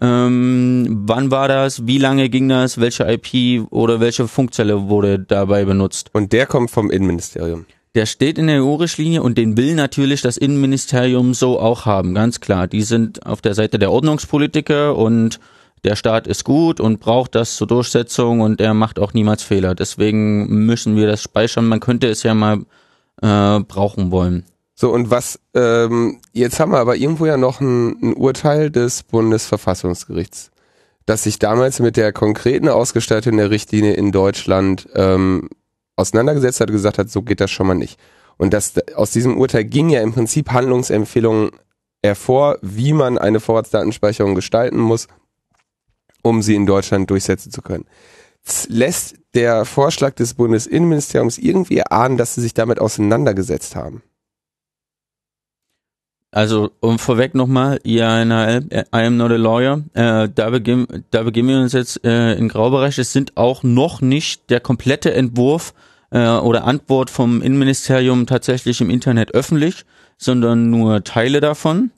ähm, wann war das, wie lange ging das, welche IP oder welche Funkzelle wurde dabei benutzt. Und der kommt vom Innenministerium. Der steht in der EU-Richtlinie und den will natürlich das Innenministerium so auch haben, ganz klar. Die sind auf der Seite der Ordnungspolitiker und der Staat ist gut und braucht das zur Durchsetzung und er macht auch niemals Fehler. Deswegen müssen wir das speichern. Man könnte es ja mal äh, brauchen wollen. So, und was, ähm, jetzt haben wir aber irgendwo ja noch ein, ein Urteil des Bundesverfassungsgerichts, das sich damals mit der konkreten Ausgestaltung der Richtlinie in Deutschland ähm, auseinandergesetzt hat gesagt hat, so geht das schon mal nicht. Und das, aus diesem Urteil ging ja im Prinzip Handlungsempfehlungen hervor, wie man eine Vorratsdatenspeicherung gestalten muss, um sie in Deutschland durchsetzen zu können. Lässt der Vorschlag des Bundesinnenministeriums irgendwie ahnen, dass sie sich damit auseinandergesetzt haben? Also um vorweg nochmal, IANL, I am not a lawyer, äh, da, beginn, da beginnen wir uns jetzt äh, in Graubereich. Es sind auch noch nicht der komplette Entwurf äh, oder Antwort vom Innenministerium tatsächlich im Internet öffentlich, sondern nur Teile davon.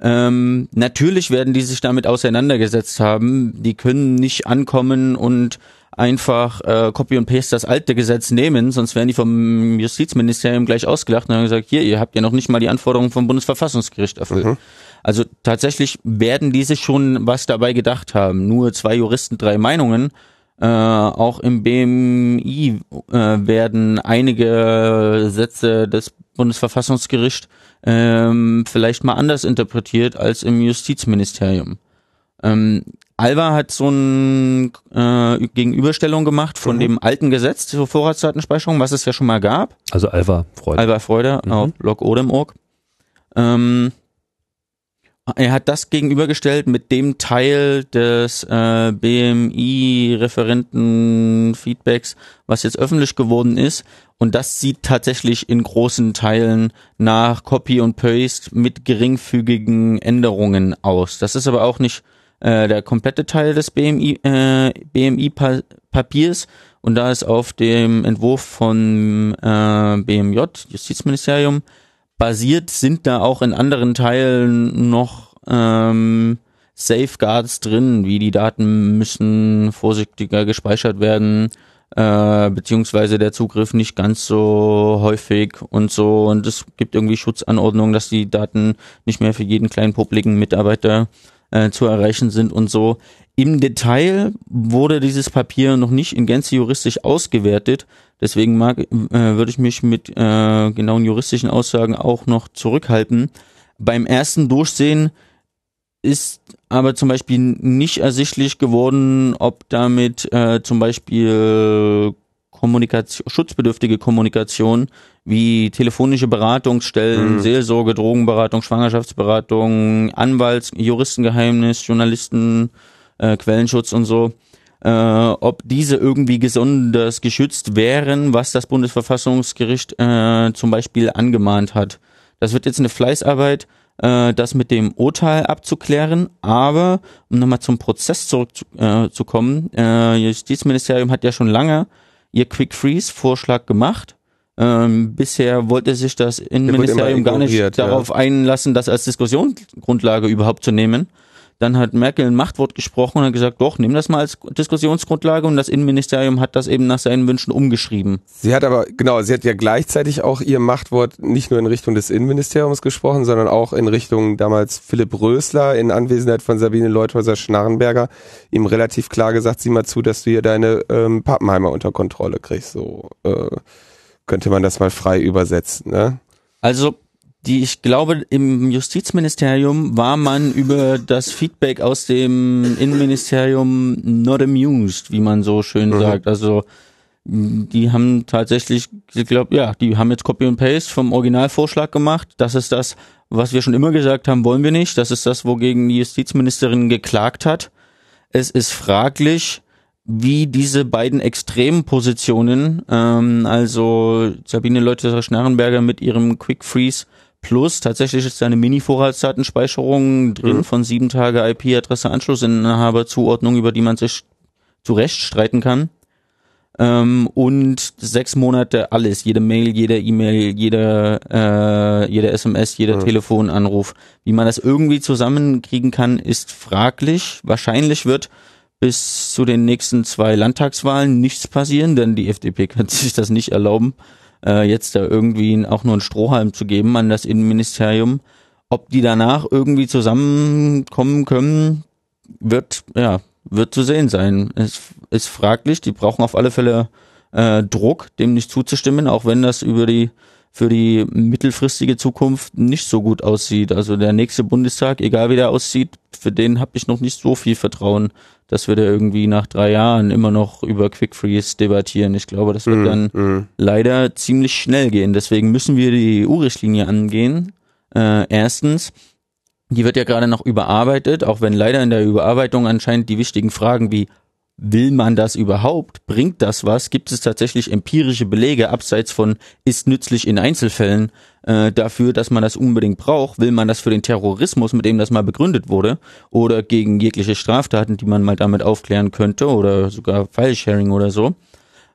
Ähm, natürlich werden die sich damit auseinandergesetzt haben. Die können nicht ankommen und einfach äh, Copy und Paste das alte Gesetz nehmen, sonst wären die vom Justizministerium gleich ausgelacht und haben gesagt, hier, ihr habt ja noch nicht mal die Anforderungen vom Bundesverfassungsgericht erfüllt. Mhm. Also tatsächlich werden die sich schon was dabei gedacht haben. Nur zwei Juristen, drei Meinungen. Äh, auch im BMI äh, werden einige Sätze des Bundesverfassungsgerichts ähm, vielleicht mal anders interpretiert als im Justizministerium. Ähm, Alva hat so eine äh, Gegenüberstellung gemacht von mhm. dem alten Gesetz zur Vorratsdatenspeicherung, was es ja schon mal gab. Also Alva Freude. Alva Freude mhm. auf Log Odem.org. Ähm, er hat das gegenübergestellt mit dem Teil des äh, BMI-Referenten-Feedbacks, was jetzt öffentlich geworden ist. Und das sieht tatsächlich in großen Teilen nach Copy und Paste mit geringfügigen Änderungen aus. Das ist aber auch nicht äh, der komplette Teil des BMI, äh, BMI-Papiers. Und da ist auf dem Entwurf von äh, BMJ, Justizministerium, basiert, sind da auch in anderen Teilen noch ähm, Safeguards drin, wie die Daten müssen vorsichtiger gespeichert werden, äh, beziehungsweise der Zugriff nicht ganz so häufig und so. Und es gibt irgendwie Schutzanordnungen, dass die Daten nicht mehr für jeden kleinen publiken Mitarbeiter äh, zu erreichen sind und so. Im Detail wurde dieses Papier noch nicht in Gänze juristisch ausgewertet. Deswegen mag, äh, würde ich mich mit äh, genauen juristischen Aussagen auch noch zurückhalten. Beim ersten Durchsehen ist aber zum Beispiel nicht ersichtlich geworden, ob damit äh, zum Beispiel Kommunikation, schutzbedürftige Kommunikation wie telefonische Beratungsstellen, mhm. Seelsorge, Drogenberatung, Schwangerschaftsberatung, Anwalts, Juristengeheimnis, Journalisten, äh, Quellenschutz und so, äh, ob diese irgendwie besonders geschützt wären, was das Bundesverfassungsgericht äh, zum Beispiel angemahnt hat. Das wird jetzt eine Fleißarbeit, äh, das mit dem Urteil abzuklären, aber um nochmal zum Prozess zurückzukommen, äh, äh, Justizministerium hat ja schon lange ihr Quick Freeze Vorschlag gemacht. Ähm, bisher wollte sich das Innenministerium gar nicht darauf einlassen, das als Diskussionsgrundlage überhaupt zu nehmen. Dann hat Merkel ein Machtwort gesprochen und hat gesagt, doch, nimm das mal als Diskussionsgrundlage und das Innenministerium hat das eben nach seinen Wünschen umgeschrieben. Sie hat aber, genau, sie hat ja gleichzeitig auch ihr Machtwort nicht nur in Richtung des Innenministeriums gesprochen, sondern auch in Richtung damals Philipp Rösler in Anwesenheit von Sabine Leuthäuser-Schnarrenberger ihm relativ klar gesagt, sieh mal zu, dass du hier deine ähm, Pappenheimer unter Kontrolle kriegst. So äh, könnte man das mal frei übersetzen, ne? Also die ich glaube, im Justizministerium war man über das Feedback aus dem Innenministerium not amused, wie man so schön mhm. sagt. Also die haben tatsächlich, ich glaube, ja, die haben jetzt Copy und Paste vom Originalvorschlag gemacht. Das ist das, was wir schon immer gesagt haben, wollen wir nicht. Das ist das, wogegen die Justizministerin geklagt hat. Es ist fraglich, wie diese beiden extremen Positionen, ähm, also Sabine Leutherer-Schnarrenberger mit ihrem Quick Freeze Plus, tatsächlich ist da eine Mini-Vorratsdatenspeicherung drin mhm. von sieben Tage IP-Adresse Anschlussinhaber Zuordnung, über die man sich zu Recht streiten kann. Ähm, und sechs Monate alles, jede Mail, jede E-Mail, jede, äh, jede SMS, jeder mhm. Telefonanruf. Wie man das irgendwie zusammenkriegen kann, ist fraglich. Wahrscheinlich wird bis zu den nächsten zwei Landtagswahlen nichts passieren, denn die FDP kann sich das nicht erlauben äh, jetzt da irgendwie auch nur einen Strohhalm zu geben an das Innenministerium. Ob die danach irgendwie zusammenkommen können, wird, ja, wird zu sehen sein. Es ist fraglich. Die brauchen auf alle Fälle äh, Druck, dem nicht zuzustimmen, auch wenn das über die für die mittelfristige Zukunft nicht so gut aussieht. Also der nächste Bundestag, egal wie der aussieht, für den habe ich noch nicht so viel Vertrauen, dass wir da irgendwie nach drei Jahren immer noch über Quick Freeze debattieren. Ich glaube, das wird mm, dann mm. leider ziemlich schnell gehen. Deswegen müssen wir die EU-Richtlinie angehen. Äh, erstens, die wird ja gerade noch überarbeitet, auch wenn leider in der Überarbeitung anscheinend die wichtigen Fragen wie will man das überhaupt? Bringt das was? Gibt es tatsächlich empirische Belege abseits von ist nützlich in Einzelfällen äh, dafür, dass man das unbedingt braucht? Will man das für den Terrorismus, mit dem das mal begründet wurde, oder gegen jegliche Straftaten, die man mal damit aufklären könnte, oder sogar File-Sharing oder so?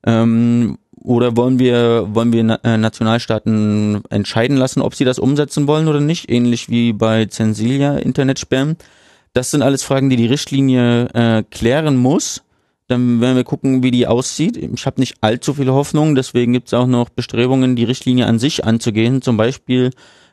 Ähm, oder wollen wir, wollen wir äh, Nationalstaaten entscheiden lassen, ob sie das umsetzen wollen oder nicht? Ähnlich wie bei Zensilia, Internetspam. Das sind alles Fragen, die die Richtlinie äh, klären muss dann werden wir gucken, wie die aussieht. Ich habe nicht allzu viele Hoffnungen, deswegen gibt es auch noch Bestrebungen, die Richtlinie an sich anzugehen, zum Beispiel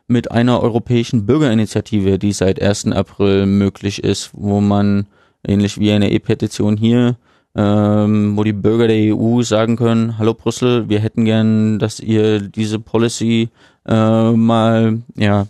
mit einer europäischen Bürgerinitiative, die seit 1. April möglich ist, wo man ähnlich wie eine E-Petition hier, ähm, wo die Bürger der EU sagen können, hallo Brüssel, wir hätten gern, dass ihr diese Policy äh, mal, ja,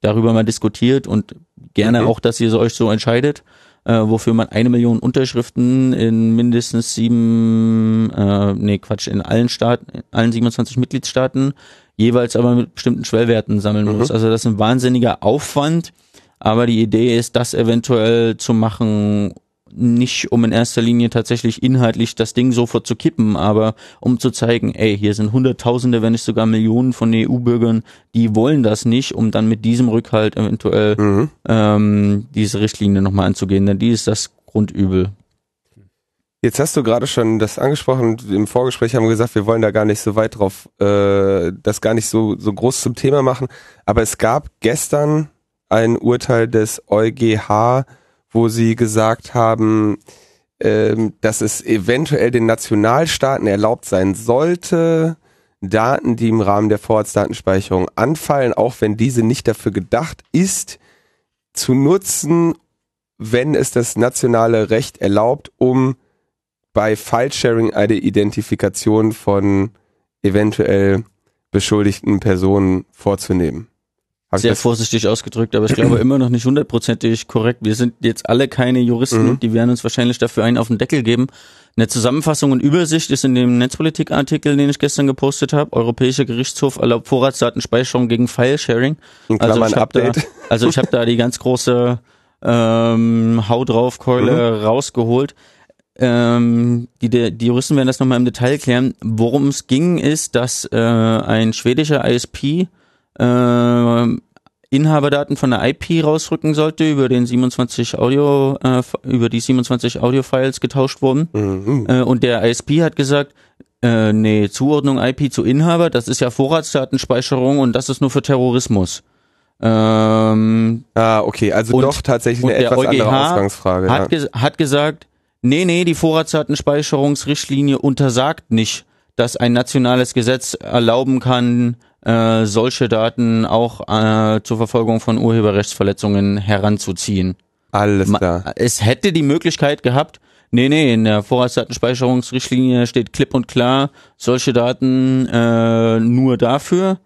darüber mal diskutiert und gerne mhm. auch, dass ihr euch so entscheidet äh, wofür man eine Million Unterschriften in mindestens sieben, äh, nee Quatsch, in allen Staaten, allen 27 Mitgliedstaaten jeweils aber mit bestimmten Schwellwerten sammeln mhm. muss. Also das ist ein wahnsinniger Aufwand, aber die Idee ist, das eventuell zu machen, nicht um in erster Linie tatsächlich inhaltlich das Ding sofort zu kippen, aber um zu zeigen, ey, hier sind Hunderttausende, wenn nicht sogar Millionen von EU-Bürgern, die wollen das nicht, um dann mit diesem Rückhalt eventuell mhm. ähm, diese Richtlinie nochmal anzugehen, denn die ist das Grundübel. Jetzt hast du gerade schon das angesprochen, im Vorgespräch haben wir gesagt, wir wollen da gar nicht so weit drauf, äh, das gar nicht so, so groß zum Thema machen, aber es gab gestern ein Urteil des EuGH, wo sie gesagt haben, ähm, dass es eventuell den Nationalstaaten erlaubt sein sollte, Daten, die im Rahmen der Vorratsdatenspeicherung anfallen, auch wenn diese nicht dafür gedacht ist, zu nutzen, wenn es das nationale Recht erlaubt, um bei File-Sharing eine Identifikation von eventuell beschuldigten Personen vorzunehmen. Sehr vorsichtig ausgedrückt, aber ich glaube immer noch nicht hundertprozentig korrekt. Wir sind jetzt alle keine Juristen mhm. die werden uns wahrscheinlich dafür einen auf den Deckel geben. Eine Zusammenfassung und Übersicht ist in dem Netzpolitik-Artikel, den ich gestern gepostet habe. Europäischer Gerichtshof erlaubt Vorratsdatenspeicherung gegen File-Sharing. Also ich habe da, also ich habe da die ganz große ähm, Hau drauf Keule mhm. rausgeholt. Ähm, die, die Juristen werden das nochmal im Detail klären. Worum es ging, ist, dass äh, ein schwedischer ISP äh, Inhaberdaten von der IP rausrücken sollte, über den 27 Audio, äh, über die 27 Audio-Files getauscht wurden. Mhm. Äh, und der ISP hat gesagt, äh, nee, Zuordnung IP zu Inhaber, das ist ja Vorratsdatenspeicherung und das ist nur für Terrorismus. Ähm, ah, okay, also und, doch tatsächlich eine etwas EuGH andere Ausgangsfrage. Hat, ja. ges hat gesagt, nee, nee, die Vorratsdatenspeicherungsrichtlinie untersagt nicht, dass ein nationales Gesetz erlauben kann, äh, solche Daten auch äh, zur Verfolgung von Urheberrechtsverletzungen heranzuziehen. Alles klar. Es hätte die Möglichkeit gehabt, nee, nee, in der Vorratsdatenspeicherungsrichtlinie steht klipp und klar, solche Daten äh, nur dafür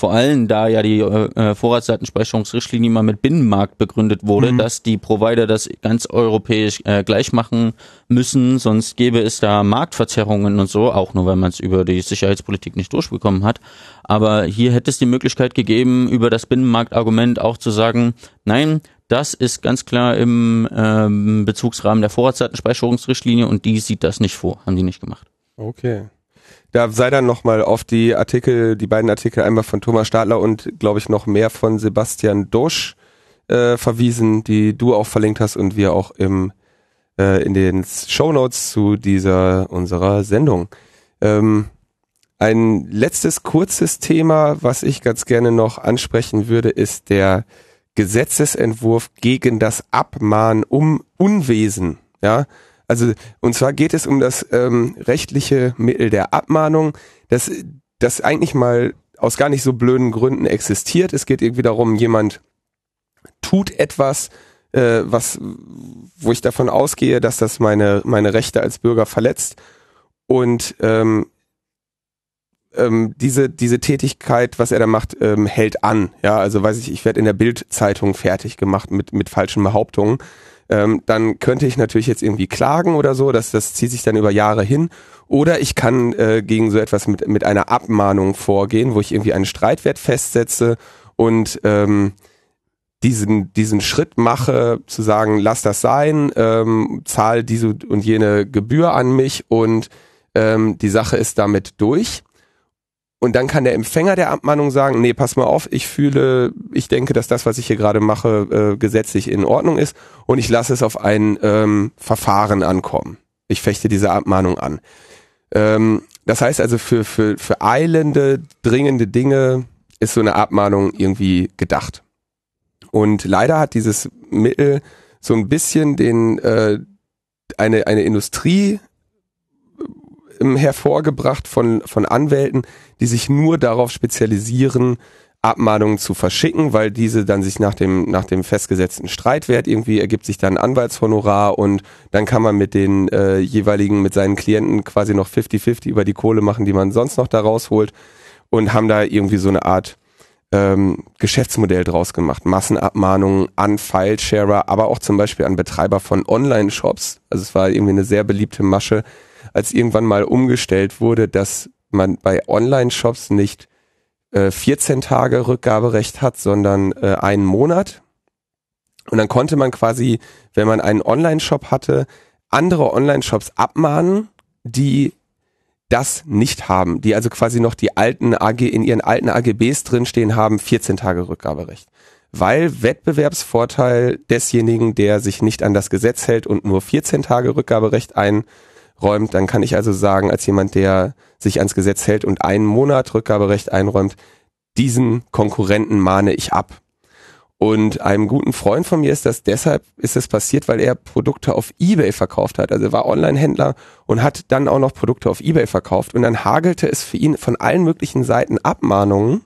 Vor allem, da ja die äh, Vorratsdatenspeicherungsrichtlinie mal mit Binnenmarkt begründet wurde, mhm. dass die Provider das ganz europäisch äh, gleich machen müssen, sonst gäbe es da Marktverzerrungen und so, auch nur weil man es über die Sicherheitspolitik nicht durchbekommen hat. Aber hier hätte es die Möglichkeit gegeben, über das Binnenmarktargument auch zu sagen, nein, das ist ganz klar im ähm, Bezugsrahmen der Vorratsdatenspeicherungsrichtlinie und die sieht das nicht vor, haben die nicht gemacht. Okay. Da sei dann nochmal auf die Artikel, die beiden Artikel einmal von Thomas Stadler und glaube ich noch mehr von Sebastian Dosch äh, verwiesen, die du auch verlinkt hast und wir auch im äh, in den Show Notes zu dieser unserer Sendung. Ähm, ein letztes kurzes Thema, was ich ganz gerne noch ansprechen würde, ist der Gesetzesentwurf gegen das Abmahn um Unwesen. Ja, also und zwar geht es um das ähm, rechtliche Mittel der Abmahnung, das das eigentlich mal aus gar nicht so blöden Gründen existiert. Es geht irgendwie darum, jemand tut etwas, äh, was wo ich davon ausgehe, dass das meine meine Rechte als Bürger verletzt und ähm, ähm, diese, diese Tätigkeit, was er da macht, ähm, hält an. Ja, also weiß ich, ich werde in der Bildzeitung fertig gemacht mit, mit falschen Behauptungen. Ähm, dann könnte ich natürlich jetzt irgendwie klagen oder so, das, das zieht sich dann über Jahre hin. Oder ich kann äh, gegen so etwas mit, mit einer Abmahnung vorgehen, wo ich irgendwie einen Streitwert festsetze und ähm, diesen, diesen Schritt mache, zu sagen, lass das sein, ähm, zahl diese und jene Gebühr an mich und ähm, die Sache ist damit durch. Und dann kann der Empfänger der Abmahnung sagen, nee, pass mal auf, ich fühle, ich denke, dass das, was ich hier gerade mache, äh, gesetzlich in Ordnung ist und ich lasse es auf ein ähm, Verfahren ankommen. Ich fechte diese Abmahnung an. Ähm, das heißt also, für, für, für eilende, dringende Dinge ist so eine Abmahnung irgendwie gedacht. Und leider hat dieses Mittel so ein bisschen den äh, eine, eine Industrie hervorgebracht von, von Anwälten, die sich nur darauf spezialisieren, Abmahnungen zu verschicken, weil diese dann sich nach dem, nach dem festgesetzten Streitwert irgendwie ergibt sich dann Anwaltshonorar und dann kann man mit den äh, jeweiligen, mit seinen Klienten quasi noch 50-50 über die Kohle machen, die man sonst noch da rausholt und haben da irgendwie so eine Art ähm, Geschäftsmodell draus gemacht. Massenabmahnungen an Filesharer, aber auch zum Beispiel an Betreiber von Online-Shops. Also es war irgendwie eine sehr beliebte Masche, als irgendwann mal umgestellt wurde, dass man bei Online-Shops nicht äh, 14 Tage Rückgaberecht hat, sondern äh, einen Monat. Und dann konnte man quasi, wenn man einen Online-Shop hatte, andere Online-Shops abmahnen, die das nicht haben, die also quasi noch die alten AG in ihren alten AGBs drinstehen haben, 14 Tage Rückgaberecht. Weil Wettbewerbsvorteil desjenigen, der sich nicht an das Gesetz hält und nur 14 Tage Rückgaberecht ein räumt, dann kann ich also sagen, als jemand, der sich ans Gesetz hält und einen Monat Rückgaberecht einräumt, diesen Konkurrenten mahne ich ab. Und einem guten Freund von mir ist das deshalb ist es passiert, weil er Produkte auf eBay verkauft hat. Also er war Online-Händler und hat dann auch noch Produkte auf eBay verkauft. Und dann hagelte es für ihn von allen möglichen Seiten Abmahnungen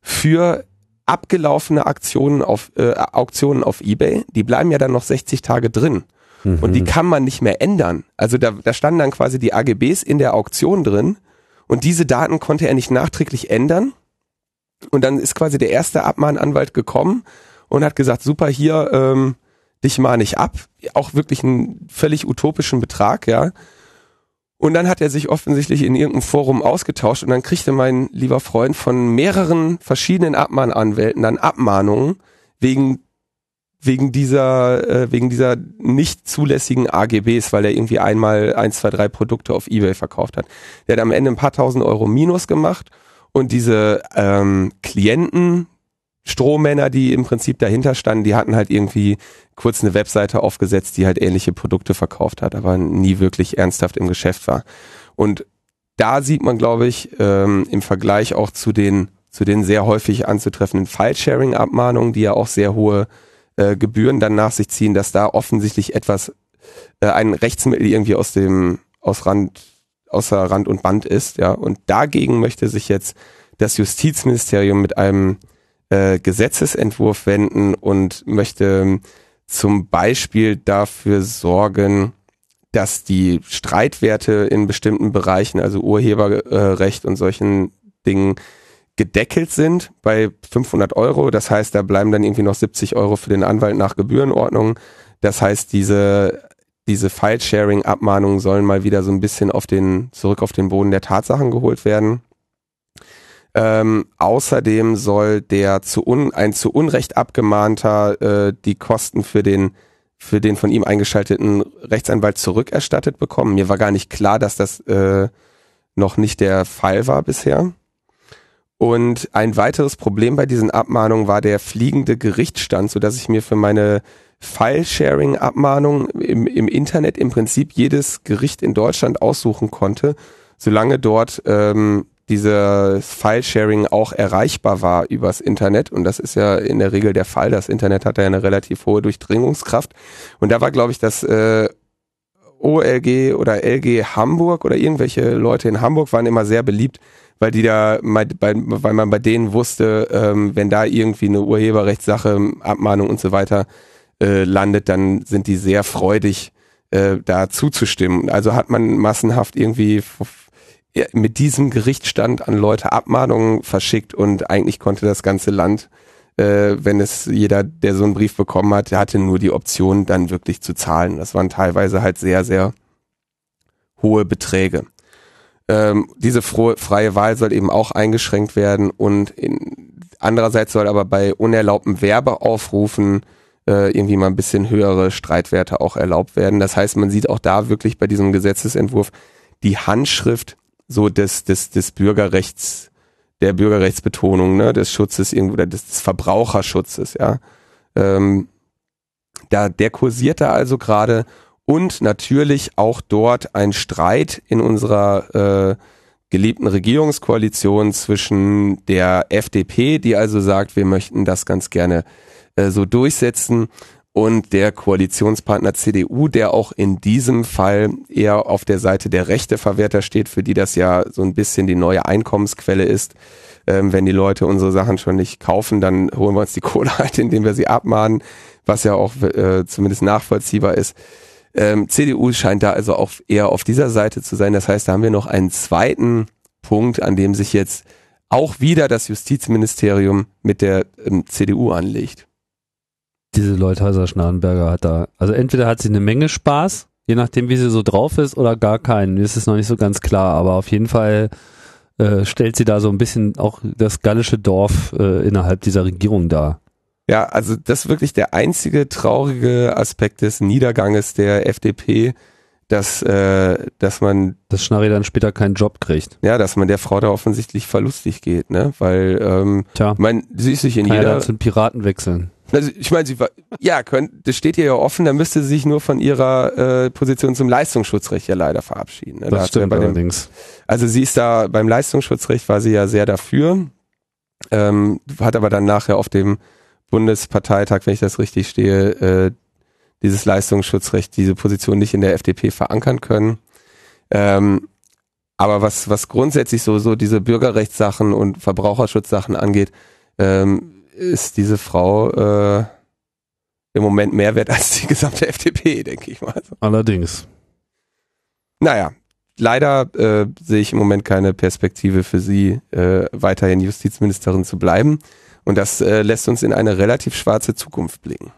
für abgelaufene Aktionen auf äh, Auktionen auf eBay. Die bleiben ja dann noch 60 Tage drin. Mhm. Und die kann man nicht mehr ändern. Also da, da standen dann quasi die AGBs in der Auktion drin und diese Daten konnte er nicht nachträglich ändern. Und dann ist quasi der erste Abmahnanwalt gekommen und hat gesagt, super, hier, ähm, dich mahne ich ab. Auch wirklich einen völlig utopischen Betrag, ja. Und dann hat er sich offensichtlich in irgendeinem Forum ausgetauscht und dann kriegte mein lieber Freund von mehreren verschiedenen Abmahnanwälten dann Abmahnungen wegen wegen dieser, äh, wegen dieser nicht zulässigen AGBs, weil er irgendwie einmal eins, zwei, drei Produkte auf Ebay verkauft hat. Der hat am Ende ein paar tausend Euro Minus gemacht und diese ähm, Klienten, Strohmänner, die im Prinzip dahinter standen, die hatten halt irgendwie kurz eine Webseite aufgesetzt, die halt ähnliche Produkte verkauft hat, aber nie wirklich ernsthaft im Geschäft war. Und da sieht man, glaube ich, ähm, im Vergleich auch zu den zu den sehr häufig anzutreffenden File-Sharing-Abmahnungen, die ja auch sehr hohe äh, Gebühren dann nach sich ziehen, dass da offensichtlich etwas, äh, ein Rechtsmittel irgendwie aus dem, aus Rand, außer Rand und Band ist, ja. Und dagegen möchte sich jetzt das Justizministerium mit einem äh, Gesetzesentwurf wenden und möchte zum Beispiel dafür sorgen, dass die Streitwerte in bestimmten Bereichen, also Urheberrecht und solchen Dingen, gedeckelt sind bei 500 Euro. Das heißt, da bleiben dann irgendwie noch 70 Euro für den Anwalt nach Gebührenordnung. Das heißt, diese, diese File-Sharing-Abmahnungen sollen mal wieder so ein bisschen auf den, zurück auf den Boden der Tatsachen geholt werden. Ähm, außerdem soll der zu un, ein zu Unrecht abgemahnter äh, die Kosten für den für den von ihm eingeschalteten Rechtsanwalt zurückerstattet bekommen. Mir war gar nicht klar, dass das äh, noch nicht der Fall war bisher. Und ein weiteres Problem bei diesen Abmahnungen war der fliegende Gerichtsstand, so dass ich mir für meine File-Sharing-Abmahnung im, im Internet im Prinzip jedes Gericht in Deutschland aussuchen konnte, solange dort ähm, dieses File-Sharing auch erreichbar war übers Internet. Und das ist ja in der Regel der Fall. Das Internet hat ja eine relativ hohe Durchdringungskraft. Und da war, glaube ich, das äh, OLG oder LG Hamburg oder irgendwelche Leute in Hamburg waren immer sehr beliebt, weil die da, weil man bei denen wusste, ähm, wenn da irgendwie eine Urheberrechtssache, Abmahnung und so weiter äh, landet, dann sind die sehr freudig, äh, da zuzustimmen. Also hat man massenhaft irgendwie mit diesem Gerichtsstand an Leute Abmahnungen verschickt und eigentlich konnte das ganze Land, äh, wenn es jeder, der so einen Brief bekommen hat, der hatte nur die Option, dann wirklich zu zahlen. Das waren teilweise halt sehr, sehr hohe Beträge. Ähm, diese frohe, freie Wahl soll eben auch eingeschränkt werden und in, andererseits soll aber bei unerlaubten Werbeaufrufen äh, irgendwie mal ein bisschen höhere Streitwerte auch erlaubt werden. Das heißt, man sieht auch da wirklich bei diesem Gesetzesentwurf die Handschrift so des, des, des Bürgerrechts, der Bürgerrechtsbetonung, ne, des Schutzes irgendwo, des, des Verbraucherschutzes, ja. Ähm, da, der kursiert da also gerade und natürlich auch dort ein Streit in unserer äh, geliebten Regierungskoalition zwischen der FDP, die also sagt, wir möchten das ganz gerne äh, so durchsetzen, und der Koalitionspartner CDU, der auch in diesem Fall eher auf der Seite der Rechteverwerter steht, für die das ja so ein bisschen die neue Einkommensquelle ist. Ähm, wenn die Leute unsere Sachen schon nicht kaufen, dann holen wir uns die Kohle halt, indem wir sie abmahnen, was ja auch äh, zumindest nachvollziehbar ist. Ähm, CDU scheint da also auch eher auf dieser Seite zu sein. Das heißt, da haben wir noch einen zweiten Punkt, an dem sich jetzt auch wieder das Justizministerium mit der ähm, CDU anlegt diese Leuthäuser Schnarenberger hat da, also entweder hat sie eine Menge Spaß, je nachdem wie sie so drauf ist, oder gar keinen. Mir ist es noch nicht so ganz klar, aber auf jeden Fall äh, stellt sie da so ein bisschen auch das gallische Dorf äh, innerhalb dieser Regierung dar. Ja, also das ist wirklich der einzige traurige Aspekt des Niederganges der FDP, dass, äh, dass man. Dass Schnarri dann später keinen Job kriegt. Ja, dass man der Frau da offensichtlich verlustig geht, ne? Weil, ähm, Tja, man, sie ist sich in jeder. ja zu den Piraten wechseln. Also ich meine, sie war, ja, könnt, das steht ihr ja offen, da müsste sie sich nur von ihrer äh, Position zum Leistungsschutzrecht ja leider verabschieden. Ne? Das Da stimmt ja dem, allerdings. also sie ist da beim Leistungsschutzrecht war sie ja sehr dafür, ähm, hat aber dann nachher auf dem Bundesparteitag, wenn ich das richtig stehe, äh, dieses Leistungsschutzrecht, diese Position nicht in der FDP verankern können. Ähm, aber was, was grundsätzlich so, so diese Bürgerrechtssachen und Verbraucherschutzsachen angeht, ähm, ist diese Frau äh, im Moment mehr wert als die gesamte FDP, denke ich mal. Allerdings. Naja, leider äh, sehe ich im Moment keine Perspektive für sie, äh, weiterhin Justizministerin zu bleiben. Und das äh, lässt uns in eine relativ schwarze Zukunft blicken.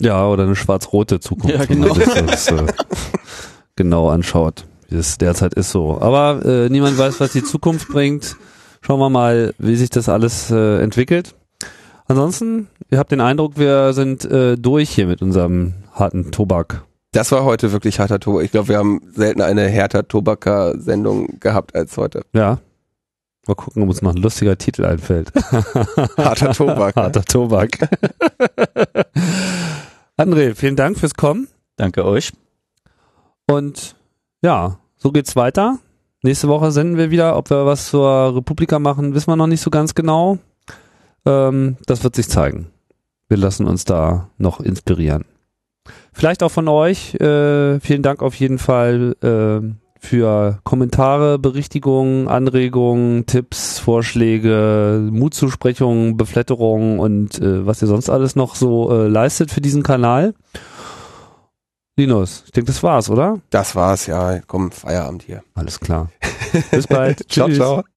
Ja, oder eine schwarz-rote Zukunft, Ja, wenn man genau. sich das äh, genau anschaut, wie es derzeit ist so. Aber äh, niemand weiß, was die Zukunft bringt. Schauen wir mal, wie sich das alles äh, entwickelt. Ansonsten, ihr habt den Eindruck, wir sind äh, durch hier mit unserem harten Tobak. Das war heute wirklich harter Tobak. Ich glaube, wir haben selten eine härter Tobaker-Sendung gehabt als heute. Ja. Mal gucken, ob uns noch ein lustiger Titel einfällt. Harter Tobak. Harter Tobak. André, vielen Dank fürs Kommen. Danke euch. Und ja, so geht's weiter. Nächste Woche senden wir wieder. Ob wir was zur Republika machen, wissen wir noch nicht so ganz genau. Ähm, das wird sich zeigen. Wir lassen uns da noch inspirieren. Vielleicht auch von euch. Äh, vielen Dank auf jeden Fall äh, für Kommentare, Berichtigungen, Anregungen, Tipps, Vorschläge, Mutzusprechungen, Beflatterungen und äh, was ihr sonst alles noch so äh, leistet für diesen Kanal. Linus, ich denke, das war's, oder? Das war's, ja. Komm, Feierabend hier. Alles klar. Bis bald. ciao, ciao.